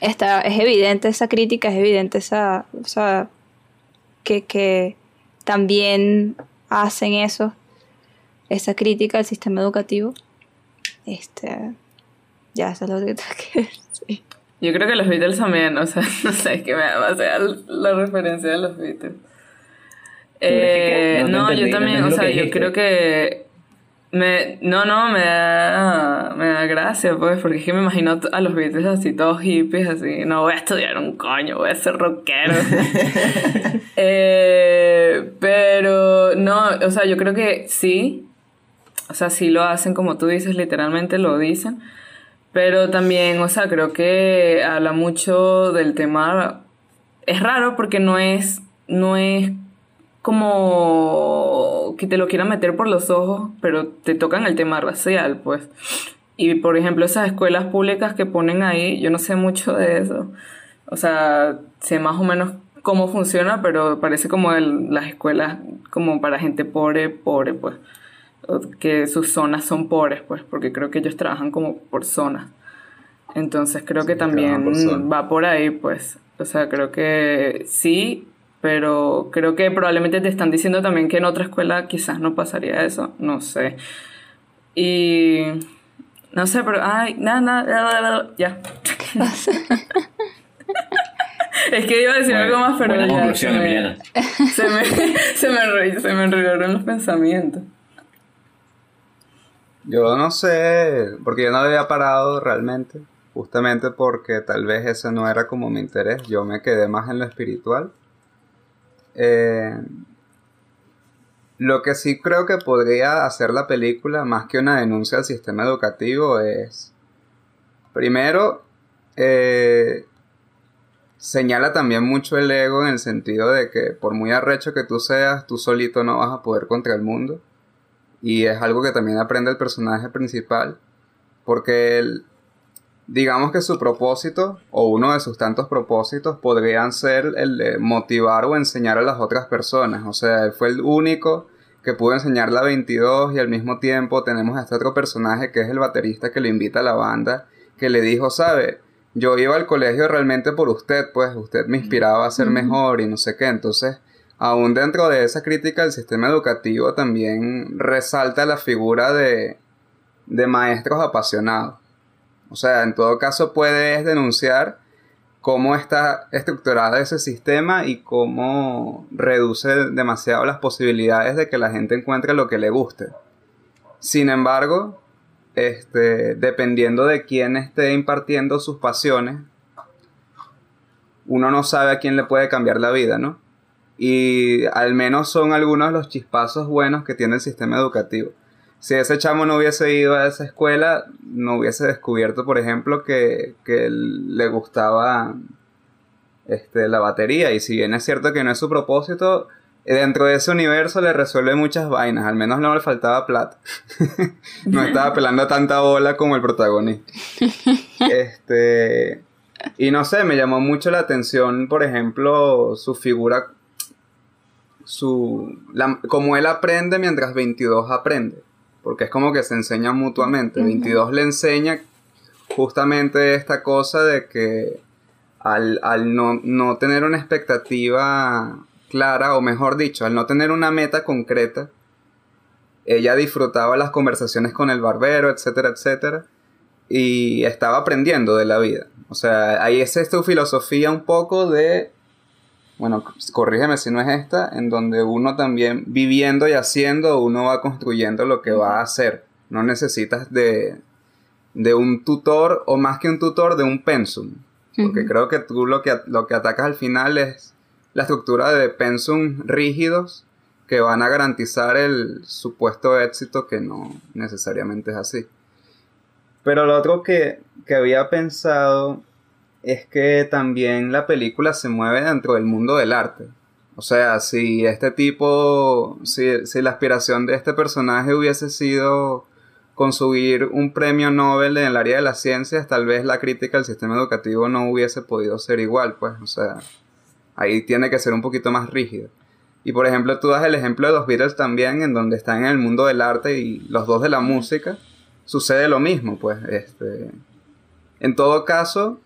está es evidente esa crítica es evidente esa o sea que, que también hacen eso esa crítica al sistema educativo este ya eso es lo que tengo que decir Yo creo que los Beatles también, o sea, no sé, es que me da demasiado la referencia de los Beatles. Eh, no, no no, entendí, yo también, o sea, yo dijiste. creo que me, no, no, me da, me da gracia, pues, porque es que me imagino a los Beatles así, todos hippies, así, no voy a estudiar un coño, voy a ser rockero. Eh, pero, no, o sea, yo creo que sí, o sea, sí lo hacen como tú dices, literalmente lo dicen. Pero también, o sea, creo que habla mucho del tema. Es raro porque no es. No es como que te lo quieran meter por los ojos, pero te tocan el tema racial, pues. Y por ejemplo, esas escuelas públicas que ponen ahí, yo no sé mucho de eso. O sea, sé más o menos cómo funciona, pero parece como el- las escuelas como para gente pobre, pobre, pues. Que sus zonas son pobres, pues, porque creo que ellos trabajan como por zonas. Entonces creo que trabajan también por va por ahí, pues. O sea, creo que sí, pero creo que probablemente te están diciendo también que en otra escuela quizás no pasaría eso, no sé. Y no sé, pero ay, nada, nada, ya. es que iba a decir algo más, pero ya se me- se me, se me enredaron los pensamientos. Yo no sé, porque yo no había parado realmente, justamente porque tal vez ese no era como mi interés, yo me quedé más en lo espiritual. Eh, lo que sí creo que podría hacer la película, más que una denuncia al sistema educativo, es, primero, eh, señala también mucho el ego en el sentido de que por muy arrecho que tú seas, tú solito no vas a poder contra el mundo. Y es algo que también aprende el personaje principal. Porque él, digamos que su propósito, o uno de sus tantos propósitos, podrían ser el de motivar o enseñar a las otras personas. O sea, él fue el único que pudo enseñarle a 22 y al mismo tiempo tenemos a este otro personaje que es el baterista que le invita a la banda, que le dijo, sabe, yo iba al colegio realmente por usted, pues usted me inspiraba a ser mejor y no sé qué. Entonces, aún dentro de esa crítica al sistema educativo también resalta la figura de, de maestros apasionados. O sea, en todo caso puedes denunciar cómo está estructurado ese sistema y cómo reduce demasiado las posibilidades de que la gente encuentre lo que le guste. Sin embargo, este, dependiendo de quién esté impartiendo sus pasiones, uno no sabe a quién le puede cambiar la vida, ¿no? Y al menos son algunos de los chispazos buenos que tiene el sistema educativo. Si ese chamo no hubiese ido a esa escuela, no hubiese descubierto, por ejemplo, que, que le gustaba este, la batería. Y si bien es cierto que no es su propósito, dentro de ese universo le resuelve muchas vainas. Al menos no le faltaba plata. no estaba pelando tanta bola como el protagonista. Este. Y no sé, me llamó mucho la atención, por ejemplo, su figura. Su. La, como él aprende mientras 22 aprende. Porque es como que se enseñan mutuamente. 22 le enseña justamente esta cosa de que al, al no, no tener una expectativa clara, o mejor dicho, al no tener una meta concreta, ella disfrutaba las conversaciones con el barbero, etcétera, etcétera, y estaba aprendiendo de la vida. O sea, ahí es tu filosofía un poco de, bueno, corrígeme si no es esta, en donde uno también viviendo y haciendo, uno va construyendo lo que va a hacer. No necesitas de, de un tutor, o más que un tutor, de un pensum. Porque creo que tú lo que, lo que atacas al final es la estructura de pensum rígidos que van a garantizar el supuesto éxito que no necesariamente es así. Pero lo otro que, que había pensado es que también la película se mueve dentro del mundo del arte. O sea, si este tipo, si, la aspiración de este personaje hubiese sido conseguir un premio Nobel en el área de las ciencias, tal vez la crítica al sistema educativo no hubiese podido ser igual, pues, o sea, ahí tiene que ser un poquito más rígido. Y por ejemplo, tú das el ejemplo de los Beatles también, en donde están en el mundo del arte y los dos de la música, sucede lo mismo, pues, este... En todo caso,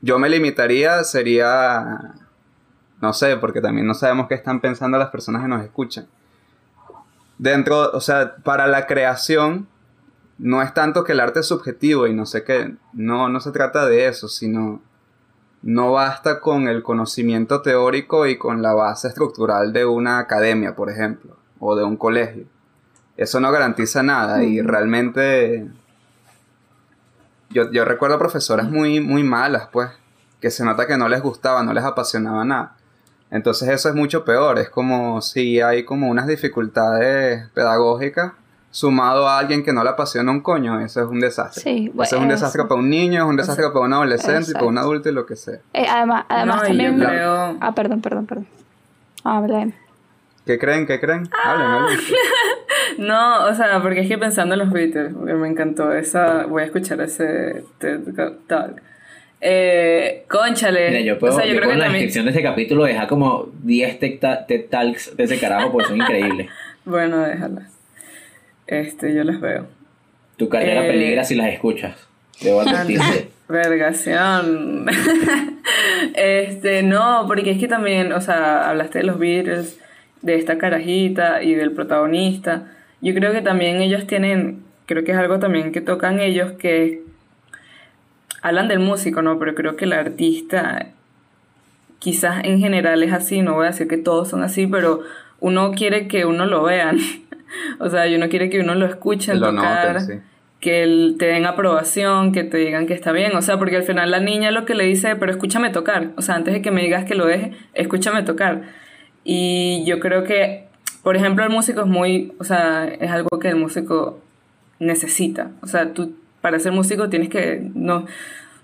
yo me limitaría, sería... No sé, porque también no sabemos qué están pensando las personas que nos escuchan. Dentro, o sea, para la creación, no es tanto que el arte es subjetivo y no sé qué, no, no se trata de eso, sino no basta con el conocimiento teórico y con la base estructural de una academia, por ejemplo, o de un colegio. Eso no garantiza nada y realmente yo, yo recuerdo profesoras muy, muy malas, pues, que se nota que no les gustaba, no les apasionaba nada. Entonces eso es mucho peor, es como si hay como unas dificultades pedagógicas sumado a alguien que no le apasiona un coño, eso es un desastre. Sí, eso es un bueno, desastre eso. para un niño, es un desastre para un adolescente y para un Exacto. adulto y lo que sea. Eh, además, además No, también... yo creo- Ah, perdón, perdón, perdón. Habla. ¿Qué creen? ¿Qué creen? Hablen, hablen. No, o sea, porque es que pensando en los Beatles, porque me encantó esa, voy a escuchar ese TED Talk. Eh, conchale. Mira, yo puedo, o sea, yo, yo creo puedo que en la también. descripción de ese capítulo dejar como 10 TED Ta- TED Talks de ese carajo porque son increíbles. Bueno, déjalas. Este, yo las veo. Tu carrera Eh, peligra si las escuchas. Debo advertirte. Vergación. este, no, porque es que también, o sea, hablaste de los Beatles, de esta carajita y del protagonista. Yo creo que también ellos tienen, creo que es algo también que tocan ellos que hablan del músico, ¿no? Pero creo que el artista quizás en general es así, no voy a decir que todos son así, pero uno quiere que uno lo vean. o sea, uno quiere que uno lo escuche Lo tocar noten, sí. que el- te den aprobación, que te digan que está bien, o sea, porque al final la niña lo que le dice, pero escúchame tocar, o sea, antes de que me digas que lo deje, escúchame tocar. Y yo creo que, por ejemplo, el músico es muy, o sea, es algo que el músico necesita, o sea, tú para ser músico tienes que, no,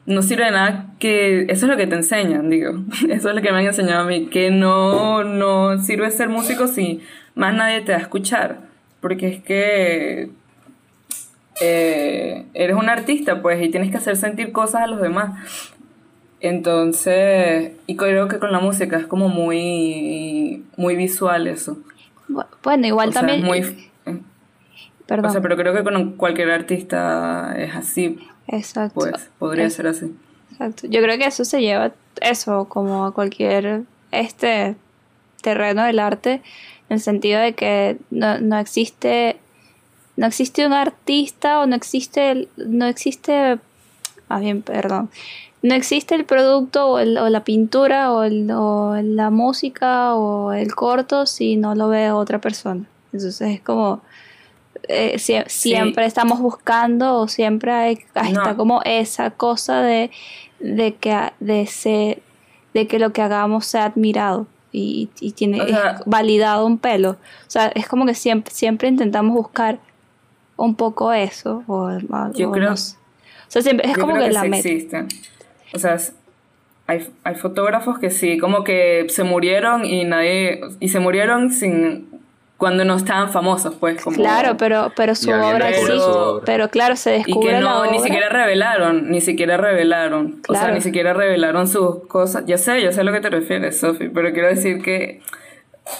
no sirve de nada que, eso es lo que te enseñan, digo, eso es lo que me han enseñado a mí, que no, no sirve ser músico si más nadie te va a escuchar, porque es que eh, eres un artista, pues, y tienes que hacer sentir cosas a los demás. Entonces, y creo que con la música es como muy, muy visual eso. Bu- Bueno, igual O sea, también. es muy, eh, Perdón. o sea, pero creo que con cualquier artista es así, Exacto. pues, podría Es- ser así. Exacto. Yo creo que eso se lleva, eso, como a cualquier este terreno del arte, en el sentido de que no, no existe, no existe un artista o no existe, el- no existe, más bien, perdón, no existe el producto o, el- o la pintura o, el- o la música o el corto si no lo ve otra persona. Entonces es como eh, sie- siempre estamos buscando o siempre hay, está No. como esa cosa de, de que de ser, de que lo que hagamos sea admirado y, y tiene O sea- es validado un pelo. O sea, es como que siempre, siempre intentamos buscar un poco eso. O, Yo creo- no. O sea, siempre, es como que, la meta. existen. O sea, es- hay, hay fotógrafos que sí, como que se murieron y nadie, y se murieron sin, cuando no estaban famosos, pues, como... Claro, pero, pero su Y obra descubre sí. su obra. Pero claro, se Y descubre que la no, obra. ni siquiera revelaron, ni siquiera revelaron. O sea, ni siquiera revelaron sus cosas. Yo sé, yo sé a lo que te refieres, Sofi, pero quiero decir que.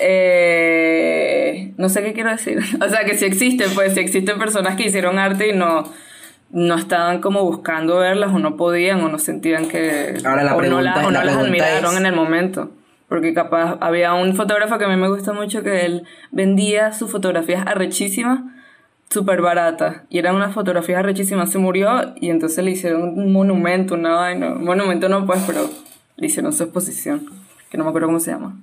eh, no sé qué quiero decir. O sea, que si existen, pues si existen personas que hicieron arte y no, no estaban como buscando verlas o no podían o no sentían que. Ahora la o no, es- o no la las pregunta admiraron es- en el momento. Porque capaz había un fotógrafo que a mí me gusta mucho que él vendía sus fotografías arrechísimas súper barata y eran unas fotografías arrechísimas se murió y entonces le hicieron un monumento una vaina un monumento no pues pero le hicieron su exposición que no me acuerdo cómo se llama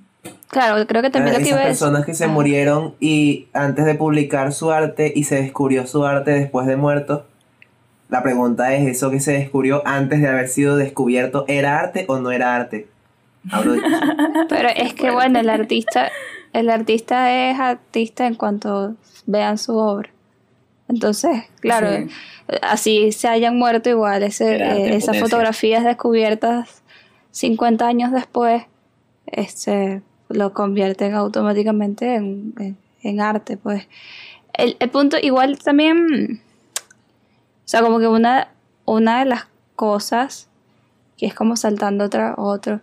Claro, creo que también Ah, lo que esas personas que se Ajá. murieron y antes de publicar su arte y se descubrió su arte después de muerto. La pregunta es, ¿eso que se descubrió antes de haber sido descubierto era arte o no era arte? Hablo de- Pero es que bueno, el artista, el artista es artista en cuanto vean su obra. Entonces, claro, Sí. así se hayan muerto igual, ese, eh, esas potencia. fotografías descubiertas 50 años después, este, lo convierten automáticamente en, en- en arte, pues. El, el punto, igual también, sea, como que una, una de las cosas que es como saltando otra, otro,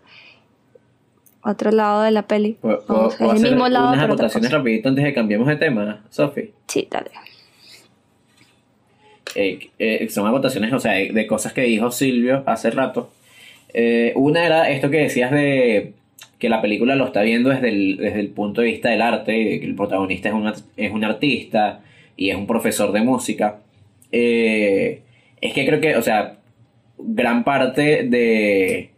otro lado de la peli. ¿Puedo, puedo- Vamos, puedo es el mismo lado, unas anotaciones rapidito antes de que cambiemos de tema, Sofi? Sí, dale. Eh, eh, son acotaciones, o sea, de, cosas que dijo Silvio hace rato. Eh, una era esto que decías de que la película lo está viendo desde el, desde el punto de vista del arte, de que el protagonista es un, es un artista y es un profesor de música. Eh, es que creo que, o sea, gran parte de,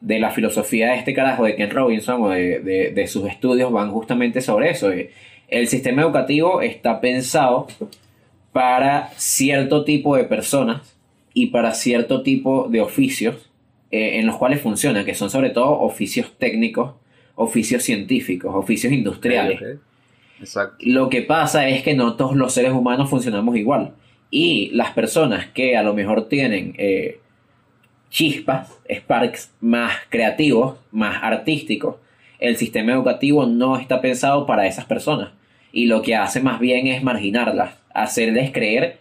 de la filosofía de este carajo de Ken Robinson o de, de- de sus estudios van justamente sobre eso. eh. El sistema educativo está pensado para cierto tipo de personas y para cierto tipo de oficios eh, en los cuales funciona, que son sobre todo oficios técnicos, oficios científicos, oficios industriales. Exacto. Lo que pasa es que no todos los seres humanos funcionamos igual. Y las personas que a lo mejor tienen eh, chispas, sparks más creativos, más artísticos, el sistema educativo no está pensado para esas personas. y lo que hace más bien es marginarlas, hacerles creer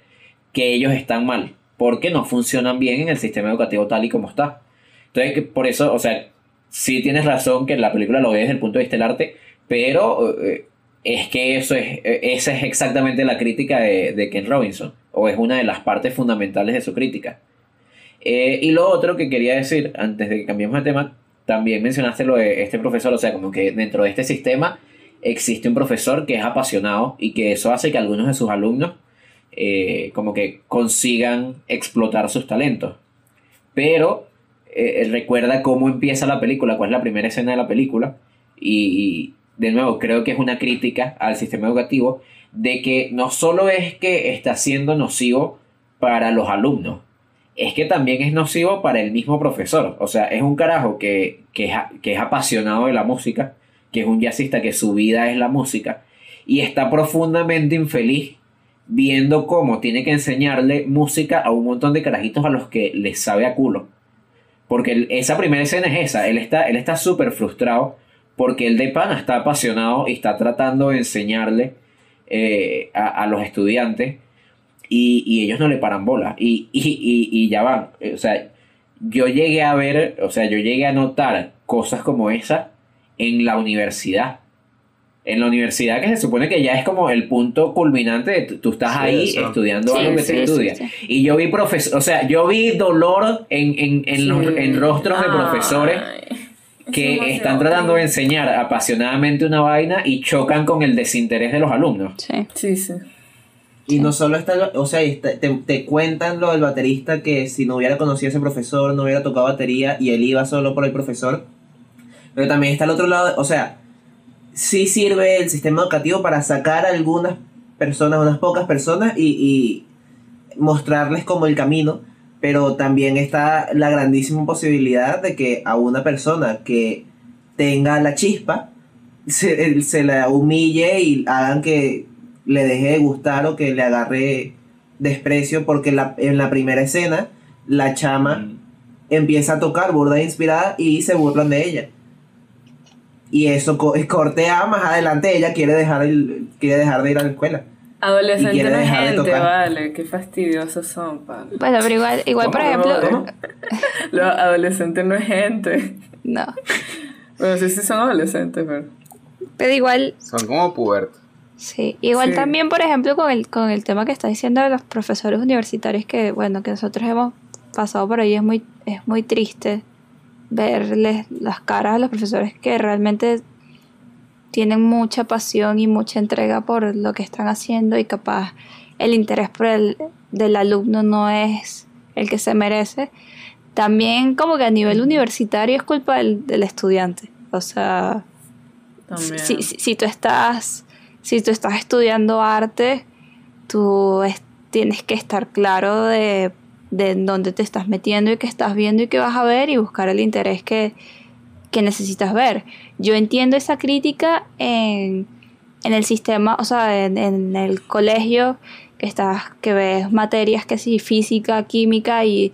que ellos están mal, porque no funcionan bien en el sistema educativo tal y como está. Entonces, por eso, o sea, sí tienes razón que la película lo ve desde el punto de vista del arte, pero eh, es que eso es, eh, esa es exactamente la crítica de, de Ken Robinson, o es una de las partes fundamentales de su crítica. Eh, y lo otro que quería decir, antes de que cambiemos de tema, también mencionaste lo de este profesor, o sea, como que dentro de este sistema existe un profesor que es apasionado y que eso hace que algunos de sus alumnos eh, como que consigan explotar sus talentos. Pero eh, recuerda cómo empieza la película, cuál es la primera escena de la película. Y, de nuevo, creo que es una crítica al sistema educativo de que no solo es que está siendo nocivo para los alumnos, es que también es nocivo para el mismo profesor. O sea, es un carajo que, que, es, que es apasionado de la música, que es un jazzista, que su vida es la música, y está profundamente infeliz viendo cómo tiene que enseñarle música a un montón de carajitos a los que les sabe a culo. Porque esa primera escena es esa, él está él está súper frustrado porque el de pana está apasionado y está tratando de enseñarle eh, a, a, los estudiantes y, y, ellos no le paran bola. Y, y, y, ya van. O sea, yo llegué a ver, o sea, yo llegué a notar cosas como esa en la universidad. En la universidad que se supone que ya es como el punto culminante de tú estás ahí estudiando algo que te estudia. Y yo vi profesor, o sea, yo vi dolor en, en, en los en rostros de profesores que están tratando de enseñar apasionadamente una vaina y chocan con el desinterés de los alumnos. Sí, sí. sí. Y no solo está, o sea, te, te, cuentan lo del baterista que si no hubiera conocido a ese profesor, no hubiera tocado batería y él iba solo por el profesor. Pero también está el otro lado, o sea, sí sirve el sistema educativo para sacar a algunas personas, unas pocas personas y, y mostrarles como el camino, pero también está la grandísima posibilidad de que a una persona que tenga la chispa se, se la humille y hagan que le deje de gustar o que le agarre desprecio porque la, en la primera escena la chama mm. empieza a tocar burda inspirada y se burlan de ella y eso cortea más adelante ella quiere dejar el quiere dejar de ir a la escuela Adolescente no es gente, vale, qué fastidiosos son, padre. Bueno, pero igual, igual por ejemplo. Los adolescentes no es gente. No. Bueno, sí, sí son adolescentes, pero. Pero igual. Son como pubertos. Sí, igual también, por ejemplo, con el, con el tema que está diciendo de los profesores universitarios, que bueno, que nosotros hemos pasado por ahí, es muy, es muy triste verles las caras a los profesores que realmente tienen mucha pasión y mucha entrega por lo que están haciendo y capaz el interés por el, del alumno no es el que se merece. También como que a nivel universitario es culpa del, del estudiante. O sea, si, si, si, tú estás, si tú estás estudiando arte, tú tienes que estar claro de de dónde te estás metiendo y qué estás viendo y qué vas a ver y buscar el interés que, necesitas ver. Yo entiendo esa crítica en, el sistema, o sea, en, el colegio, que estás, que ves materias que sí, física, química y,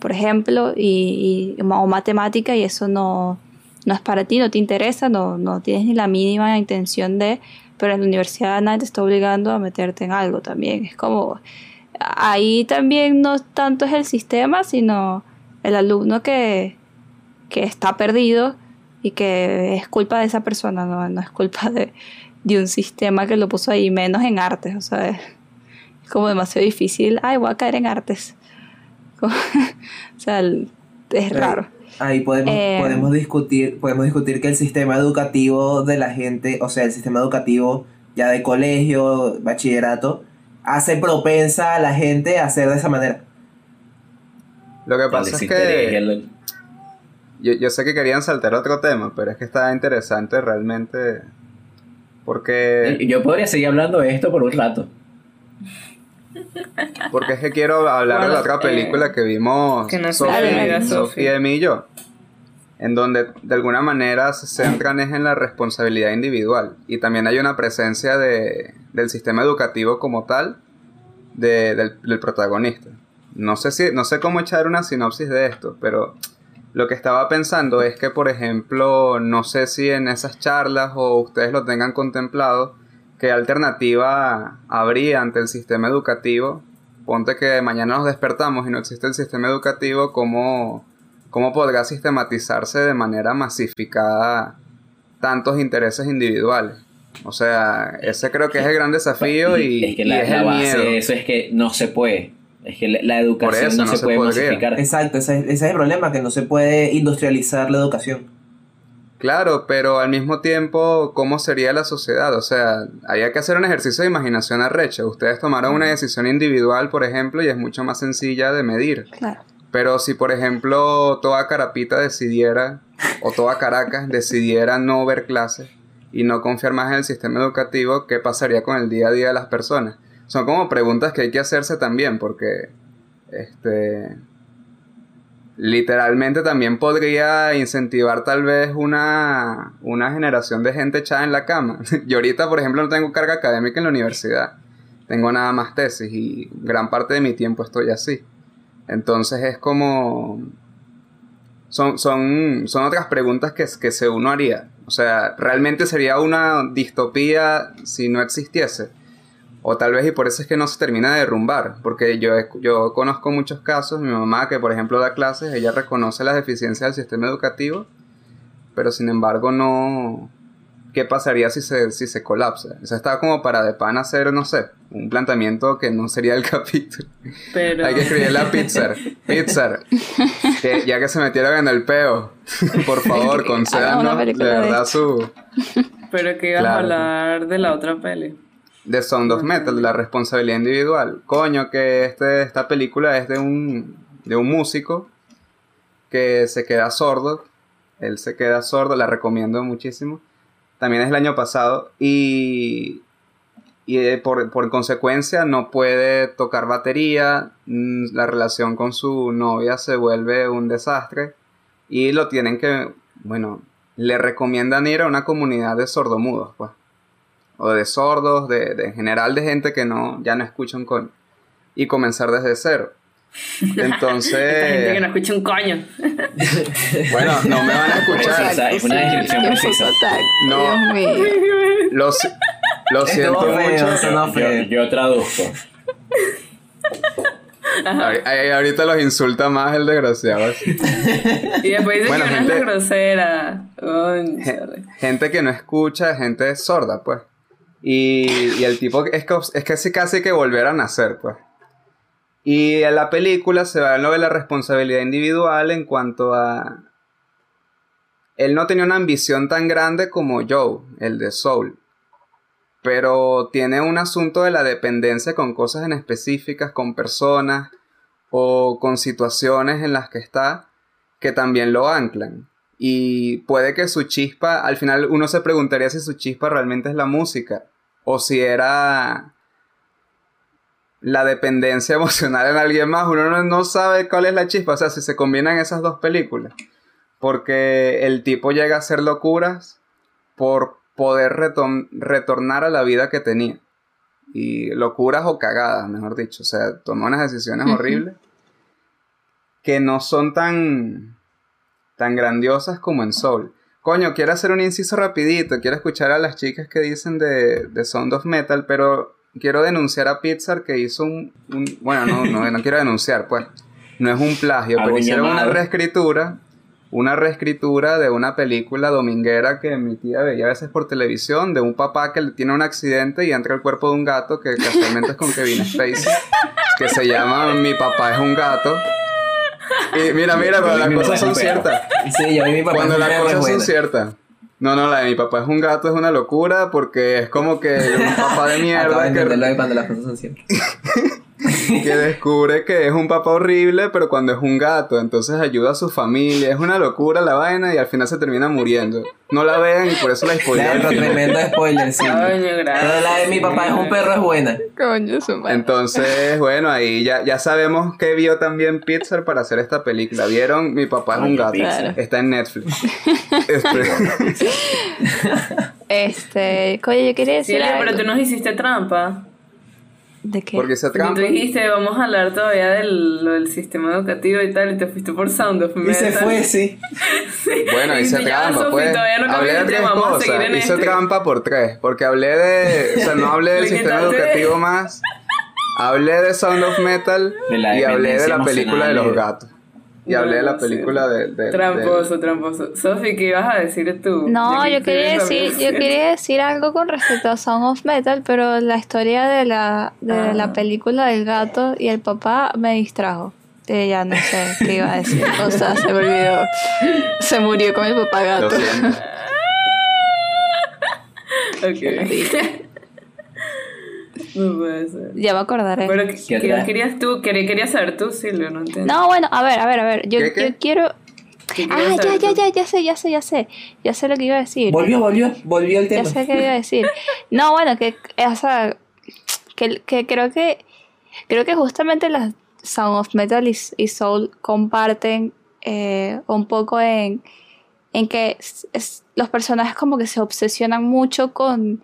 por ejemplo, y, o matemática, y eso no, no es para ti, no te interesa, no, no tienes ni la mínima intención de, pero en la universidad nadie te está obligando a meterte en algo también. Es como ahí también no tanto es el sistema, sino el alumno que, está perdido y que es culpa de esa persona, no, es culpa de, un sistema que lo puso ahí, menos en artes, o sea, es, como demasiado difícil, ay, voy a caer en artes. o sea, es raro. Ahí podemos, eh, podemos discutir, podemos discutir que el sistema educativo de la gente, o sea, el sistema educativo ya de colegio, bachillerato, hace propensa a la gente a hacer de esa manera. Lo que pasa es que... Yo, yo sé que querían saltar otro tema, pero es que está interesante realmente porque... Yo podría seguir hablando de esto por un rato. Porque es que quiero hablar de la otra película que vimos que no Sofía, Sofía y yo en donde de alguna manera se centran es en la responsabilidad individual y también hay una presencia de, del sistema educativo como tal del, protagonista. No sé, si, no sé cómo echar una sinopsis de esto, pero lo que estaba pensando es que, por ejemplo, no sé si en esas charlas o ustedes lo tengan contemplado, ¿qué alternativa habría ante el sistema educativo? Ponte que mañana nos despertamos y no existe el sistema educativo, ¿cómo, cómo podrá sistematizarse de manera masificada tantos intereses individuales? O sea, ese creo que es el gran desafío y, es que y la, es la el base miedo. de eso es que no se puede. Es que la, la educación eso no, no se, se puede podría. masificar. Exacto, ese, ese es el problema, que no se puede industrializar la educación. Claro, pero al mismo tiempo, ¿cómo sería la sociedad? O sea, había que hacer un ejercicio de imaginación arrecha. Ustedes tomaron una decisión individual, por ejemplo, y es mucho más sencilla de medir. Claro. Pero si, por ejemplo, toda Carapita decidiera, o toda Caracas decidiera no ver clases y no confiar más en el sistema educativo, ¿qué pasaría con el día a día de las personas? Son como preguntas que hay que hacerse también, porque este literalmente también podría incentivar tal vez una, una generación de gente echada en la cama. Yo ahorita, por ejemplo, no tengo carga académica en la universidad. Tengo nada más tesis y gran parte de mi tiempo estoy así. Entonces es como... Son, son, son otras preguntas que, que se uno haría. O sea, ¿realmente sería una distopía si no existiese? O tal vez y por eso es que no se termina de derrumbar. Porque yo, yo conozco muchos casos, mi mamá que por ejemplo da clases, ella reconoce las deficiencias del sistema educativo, pero sin embargo no... ¿Qué pasaría si se, si se colapsa? Eso está como para de pan hacer, no sé, un planteamiento que no sería el capítulo. Pero... Hay que escribirle a Pizzer. Pizzer. Que ya que se metieron en el peo, por favor, concédanos de verdad su... Pero que ibas Claro. a hablar de la otra peli. De Sound of Metal, la responsabilidad individual. Coño, que este, esta película es de un, de un músico que se queda sordo. Él se queda sordo, la recomiendo muchísimo. También es el año pasado y, y eh, por, por consecuencia no puede tocar batería. mm, La relación con su novia se vuelve un desastre y lo tienen que, bueno, le recomiendan ir a una comunidad de sordomudos, pues o de sordos, de, de en general de gente que no, ya no escucha un coño. Y comenzar desde cero. Esta gente que no Entonces, escucha un coño. bueno, no me van a escuchar. Es una descripción precisa. No. Dios mío. Lo, si- lo siento mucho. no Yo, fue. yo traduzco. Ahí- ahorita los insulta más el desgraciado. Y después dice Bueno, que gente- es la grosera. Gente que no escucha, gente sorda, pues. Y, el tipo es, que- casi casi que volver a nacer, pues. Y en la película se va a lo de la responsabilidad individual en cuanto a... Él no tenía una ambición tan grande como Joe, el de Soul. Pero tiene un asunto de la dependencia con cosas en específicas, con personas o con situaciones en las que está que también lo anclan. Y puede que su chispa, al final uno se preguntaría si su chispa realmente es la música o si era la dependencia emocional en alguien más. Uno no, no sabe cuál es la chispa, o sea, si se combinan esas dos películas. Porque el tipo llega a hacer locuras por poder retom- retornar a la vida que tenía. Y locuras o cagadas, mejor dicho. O sea, toma unas decisiones horribles que no son tan, tan grandiosas como en Soul. Coño, quiero hacer un inciso rapidito. Quiero escuchar a las chicas que dicen de, de Sound of Metal, pero quiero denunciar a Pixar que hizo un... un- bueno, no, no, no quiero denunciar, pues. No es un plagio, pero hicieron una reescritura. Una reescritura de una película dominguera que mi tía veía a veces por televisión, de un papá que tiene un accidente y entra al cuerpo de un gato, que casualmente es con Kevin Spacey, que se llama Mi papá es un gato. Y mira, mira, pero las cosas son ciertas. Sí, yo vi mi papá. Cuando las cosas son ciertas. No, no, la de mi papá es un gato es una locura porque es como que un papá de mierda que, cuando las cosas son ciertas. que descubre que es un papá horrible, pero cuando es un gato, entonces ayuda a su familia. Es una locura la vaina y al final se termina muriendo. No la vean y por eso la spoileo. Claro, tremendo spoiler, sí. Coño, Pero la de mi papá es un perro es buena. Coño, su madre. Entonces, bueno, ahí ya, ya sabemos que vio también Pixar para hacer esta película. ¿Vieron? Mi papá es un gato. Está en Netflix. Este, Este, coño, yo quería Sí, decir pero tú nos hiciste trampa. ¿De qué? Porque esa Y tú trampa. dijiste, vamos a hablar todavía del, lo del sistema educativo y tal, y te fuiste por Sound of Y se Metal. fue, sí. Bueno, hice trampa, pues. todavía no hablé de tres tema, vamos a cosas. Hice este. trampa por tres. Porque hablé de. O sea, no hablé del sistema educativo más. Hablé de Sound of Metal. Y hablé de la película de los gatos. Y hablé de la película de, de- Tramposo, tramposo. Sofi, ¿qué ibas a decir tú? No, ¿De yo quería decir, yo quería decir algo con respecto a Sound of Metal, pero la historia de la, de Ah. la película del gato y el papá me distrajo. Eh, ya no sé qué iba a decir. O sea, se me olvidó. Se murió con el papá Lo gato. siento. Ok. No puede ser. Ya me acordaré. Pero, ¿qué, ¿Qué qué otra? querías tú? ¿Qué querías saber tú, Silvio? No entiendo. No, bueno, a ver, a ver, a ver. Yo, ¿Qué, qué? yo quiero. ¿Qué Ah, querías ya, ya, ya, ya sé, ya sé, ya sé. Ya sé lo que iba a decir. Volvió, volvió, volvió el Ya tema. sé qué iba a decir. No, bueno, que, o sea, que, que creo que creo que justamente las Sound of Metal y, y Soul comparten eh, un poco en, en que es- es- los personajes como que se obsesionan mucho con,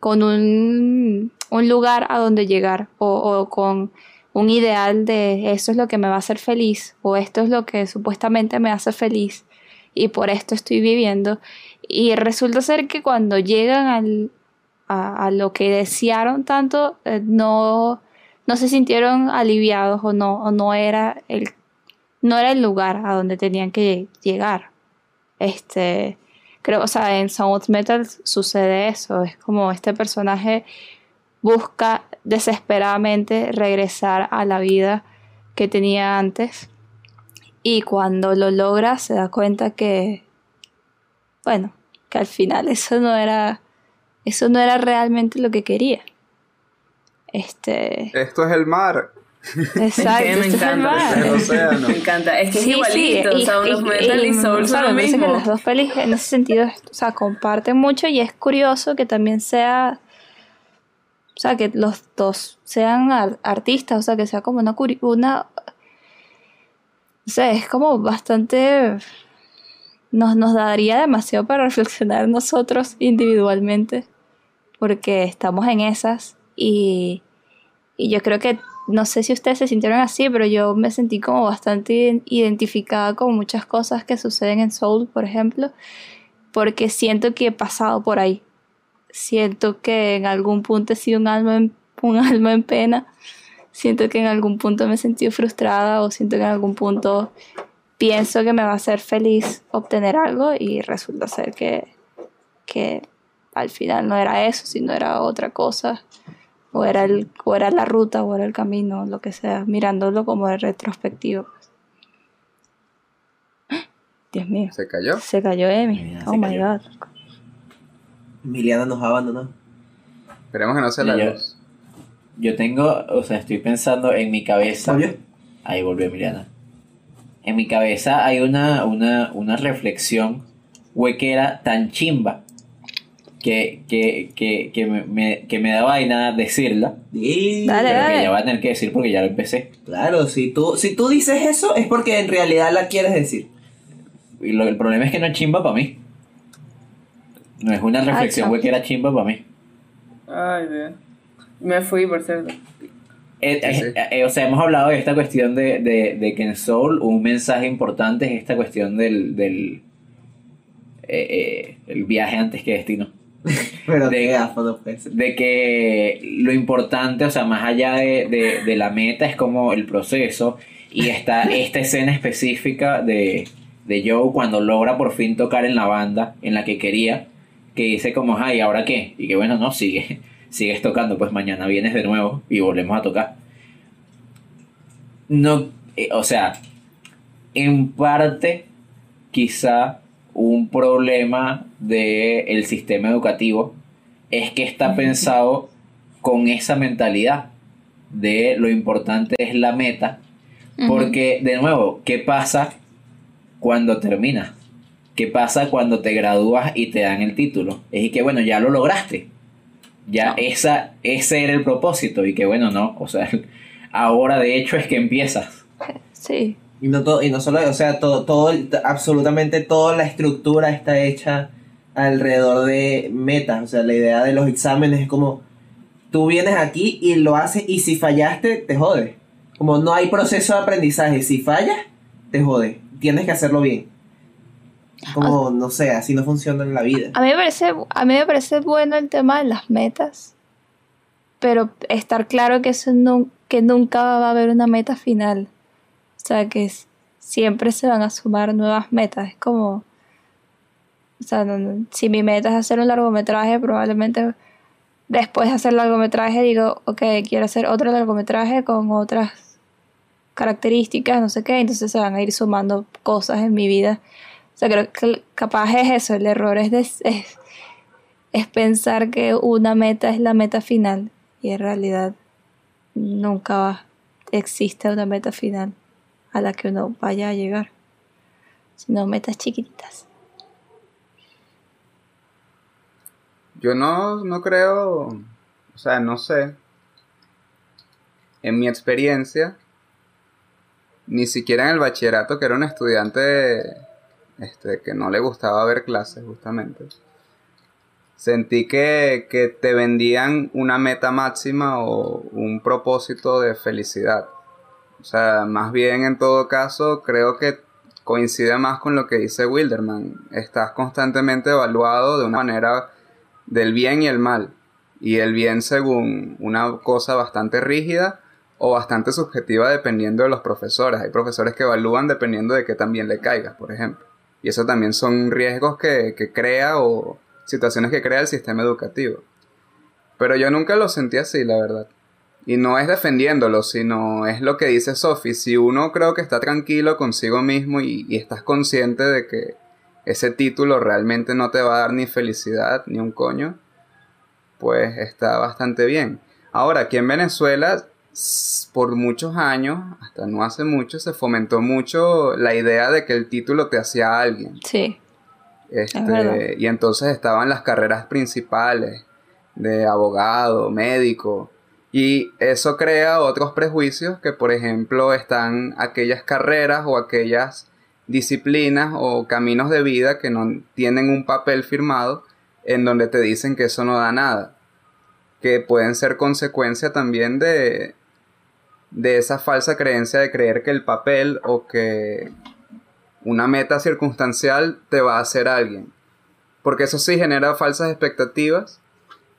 con un, un lugar a donde llegar o, con un ideal de eso es lo que me va a hacer feliz o esto es lo que supuestamente me hace feliz y por esto estoy viviendo y resulta ser que cuando llegan al, a, lo que desearon tanto, eh, no, no se sintieron aliviados o no, o no era el no era el lugar a donde tenían que llegar. Este, creo, o sea, en Sound Metal sucede eso, es como este personaje busca desesperadamente regresar a la vida que tenía antes y cuando lo logra se da cuenta que bueno, que al final eso no era eso no era realmente lo que quería. Este, Esto es el mar. exacto, me es el encanta. mar. El. Me encanta. Es que Sí, es sí, igualito. y- of y- Metal y, y- Soul o sea, son lo me parece que mismo. las dos pelis en ese sentido, o sea, comparten mucho y es curioso que también sea, o sea, que los dos sean ar- artistas, o sea, que sea como una, una, no sé, es como bastante, nos, nos daría demasiado para reflexionar nosotros individualmente, porque estamos en esas y, y yo creo que no sé si ustedes se sintieron así, pero yo me sentí como bastante iden- identificada con muchas cosas que suceden en Soul, por ejemplo, porque siento que he pasado por ahí. Siento que en algún punto he sido un alma en, un alma en pena. Siento que en algún punto me he sentido frustrada o siento que en algún punto pienso que me va a hacer feliz obtener algo y resulta ser que, que al final no era eso, sino era otra cosa o era, el, o era la ruta, o era el camino, lo que sea, mirándolo como de retrospectivo. Dios mío, ¿Se cayó? se cayó Emi. Oh my cayó. god. Emiliana nos abandonó. Esperemos que no sea la Yo- luz. Yo tengo, o sea, estoy pensando en mi cabeza. ¿Volvió? Ahí volvió Emiliana. En mi cabeza hay una, una, una reflexión huequera tan chimba que, que, que, que, me, me- que me da vaina decirla. Y- Dale, pero dale. que ya voy a tener que decir porque ya lo empecé. Claro, si tú, si tú dices eso es porque en realidad la quieres decir. Y lo- el problema es que no es chimba para mí. No es una reflexión chao. huequera chimba para mí. Ay, Dios. Me fui, por cierto. Eh, eh, eh, o sea, hemos hablado de esta cuestión de, de, de que en Soul un mensaje importante es esta cuestión del, del eh, eh, el viaje antes que destino. Pero De- gafo que lo importante, o sea, más allá de, de- de la meta, es como el proceso. Y está esta escena específica de, de Joe cuando logra por fin tocar en la banda en la que quería. Que dice como, ay, ¿ahora qué? Y que bueno, no, sigue. Sigues tocando, pues mañana vienes de nuevo y volvemos a tocar. No, eh, o sea, en parte, quizá un problema del sistema educativo es que está pensado con esa mentalidad de lo importante es la meta, porque de nuevo, ¿qué pasa cuando terminas? ¿Qué pasa cuando te gradúas y te dan el título? Es y que bueno, ya lo lograste. Ya No. esa, ese era el propósito y que bueno, no, o sea, ahora de hecho es que empiezas. Sí. Y no, todo, y no solo, o sea, todo, todo, absolutamente toda la estructura está hecha alrededor de metas. O sea, la idea de los exámenes es como, tú vienes aquí y lo haces y si fallaste, te jode. Como no hay proceso de aprendizaje, si fallas, te jode. Tienes que hacerlo bien. Como, no sé, así no funciona en la vida. A mí, me parece, a mí me parece bueno el tema de las metas, pero estar claro que, eso no, que nunca va a haber una meta final. O sea, que es- siempre se van a sumar nuevas metas. Es como, o sea, no- si mi meta es hacer un largometraje, probablemente después de hacer largometraje digo, ok, quiero hacer otro largometraje con otras características, no sé qué, entonces se van a ir sumando cosas en mi vida. O sea, creo que capaz es eso, el error es, es, es pensar que una meta es la meta final y en realidad nunca existe una meta final a la que uno vaya a llegar, sino metas chiquititas. Yo no, no creo, o sea, no sé. En mi experiencia, ni siquiera en el bachillerato, que era un estudiante este, que no le gustaba ver clases, justamente, sentí que, que te vendían una meta máxima o un propósito de felicidad. O sea, más bien en todo caso, creo que coincide más con lo que dice Wilderman. Estás constantemente evaluado de una manera del bien y el mal. Y el bien según una cosa bastante rígida o bastante subjetiva dependiendo de los profesores. Hay profesores que evalúan dependiendo de qué también le caigas, por ejemplo. Y eso también son riesgos que, que crea o situaciones que crea el sistema educativo. Pero yo nunca lo sentí así, la verdad. Y no es defendiéndolo, sino es lo que dice Sophie. Si uno creo que está tranquilo consigo mismo y, y estás consciente de que ese título realmente no te va a dar ni felicidad ni un coño, pues está bastante bien. Ahora, aquí en Venezuela, por muchos años, hasta no hace mucho, se fomentó mucho la idea de que el título te hacía a alguien. Sí, Este, y entonces estaban las carreras principales de abogado, médico. Y eso crea otros prejuicios que, por ejemplo, están aquellas carreras o aquellas disciplinas o caminos de vida que no tienen un papel firmado en donde te dicen que eso no da nada. Que pueden ser consecuencia también de, de esa falsa creencia de creer que el papel o que una meta circunstancial te va a hacer alguien. Porque eso sí genera falsas expectativas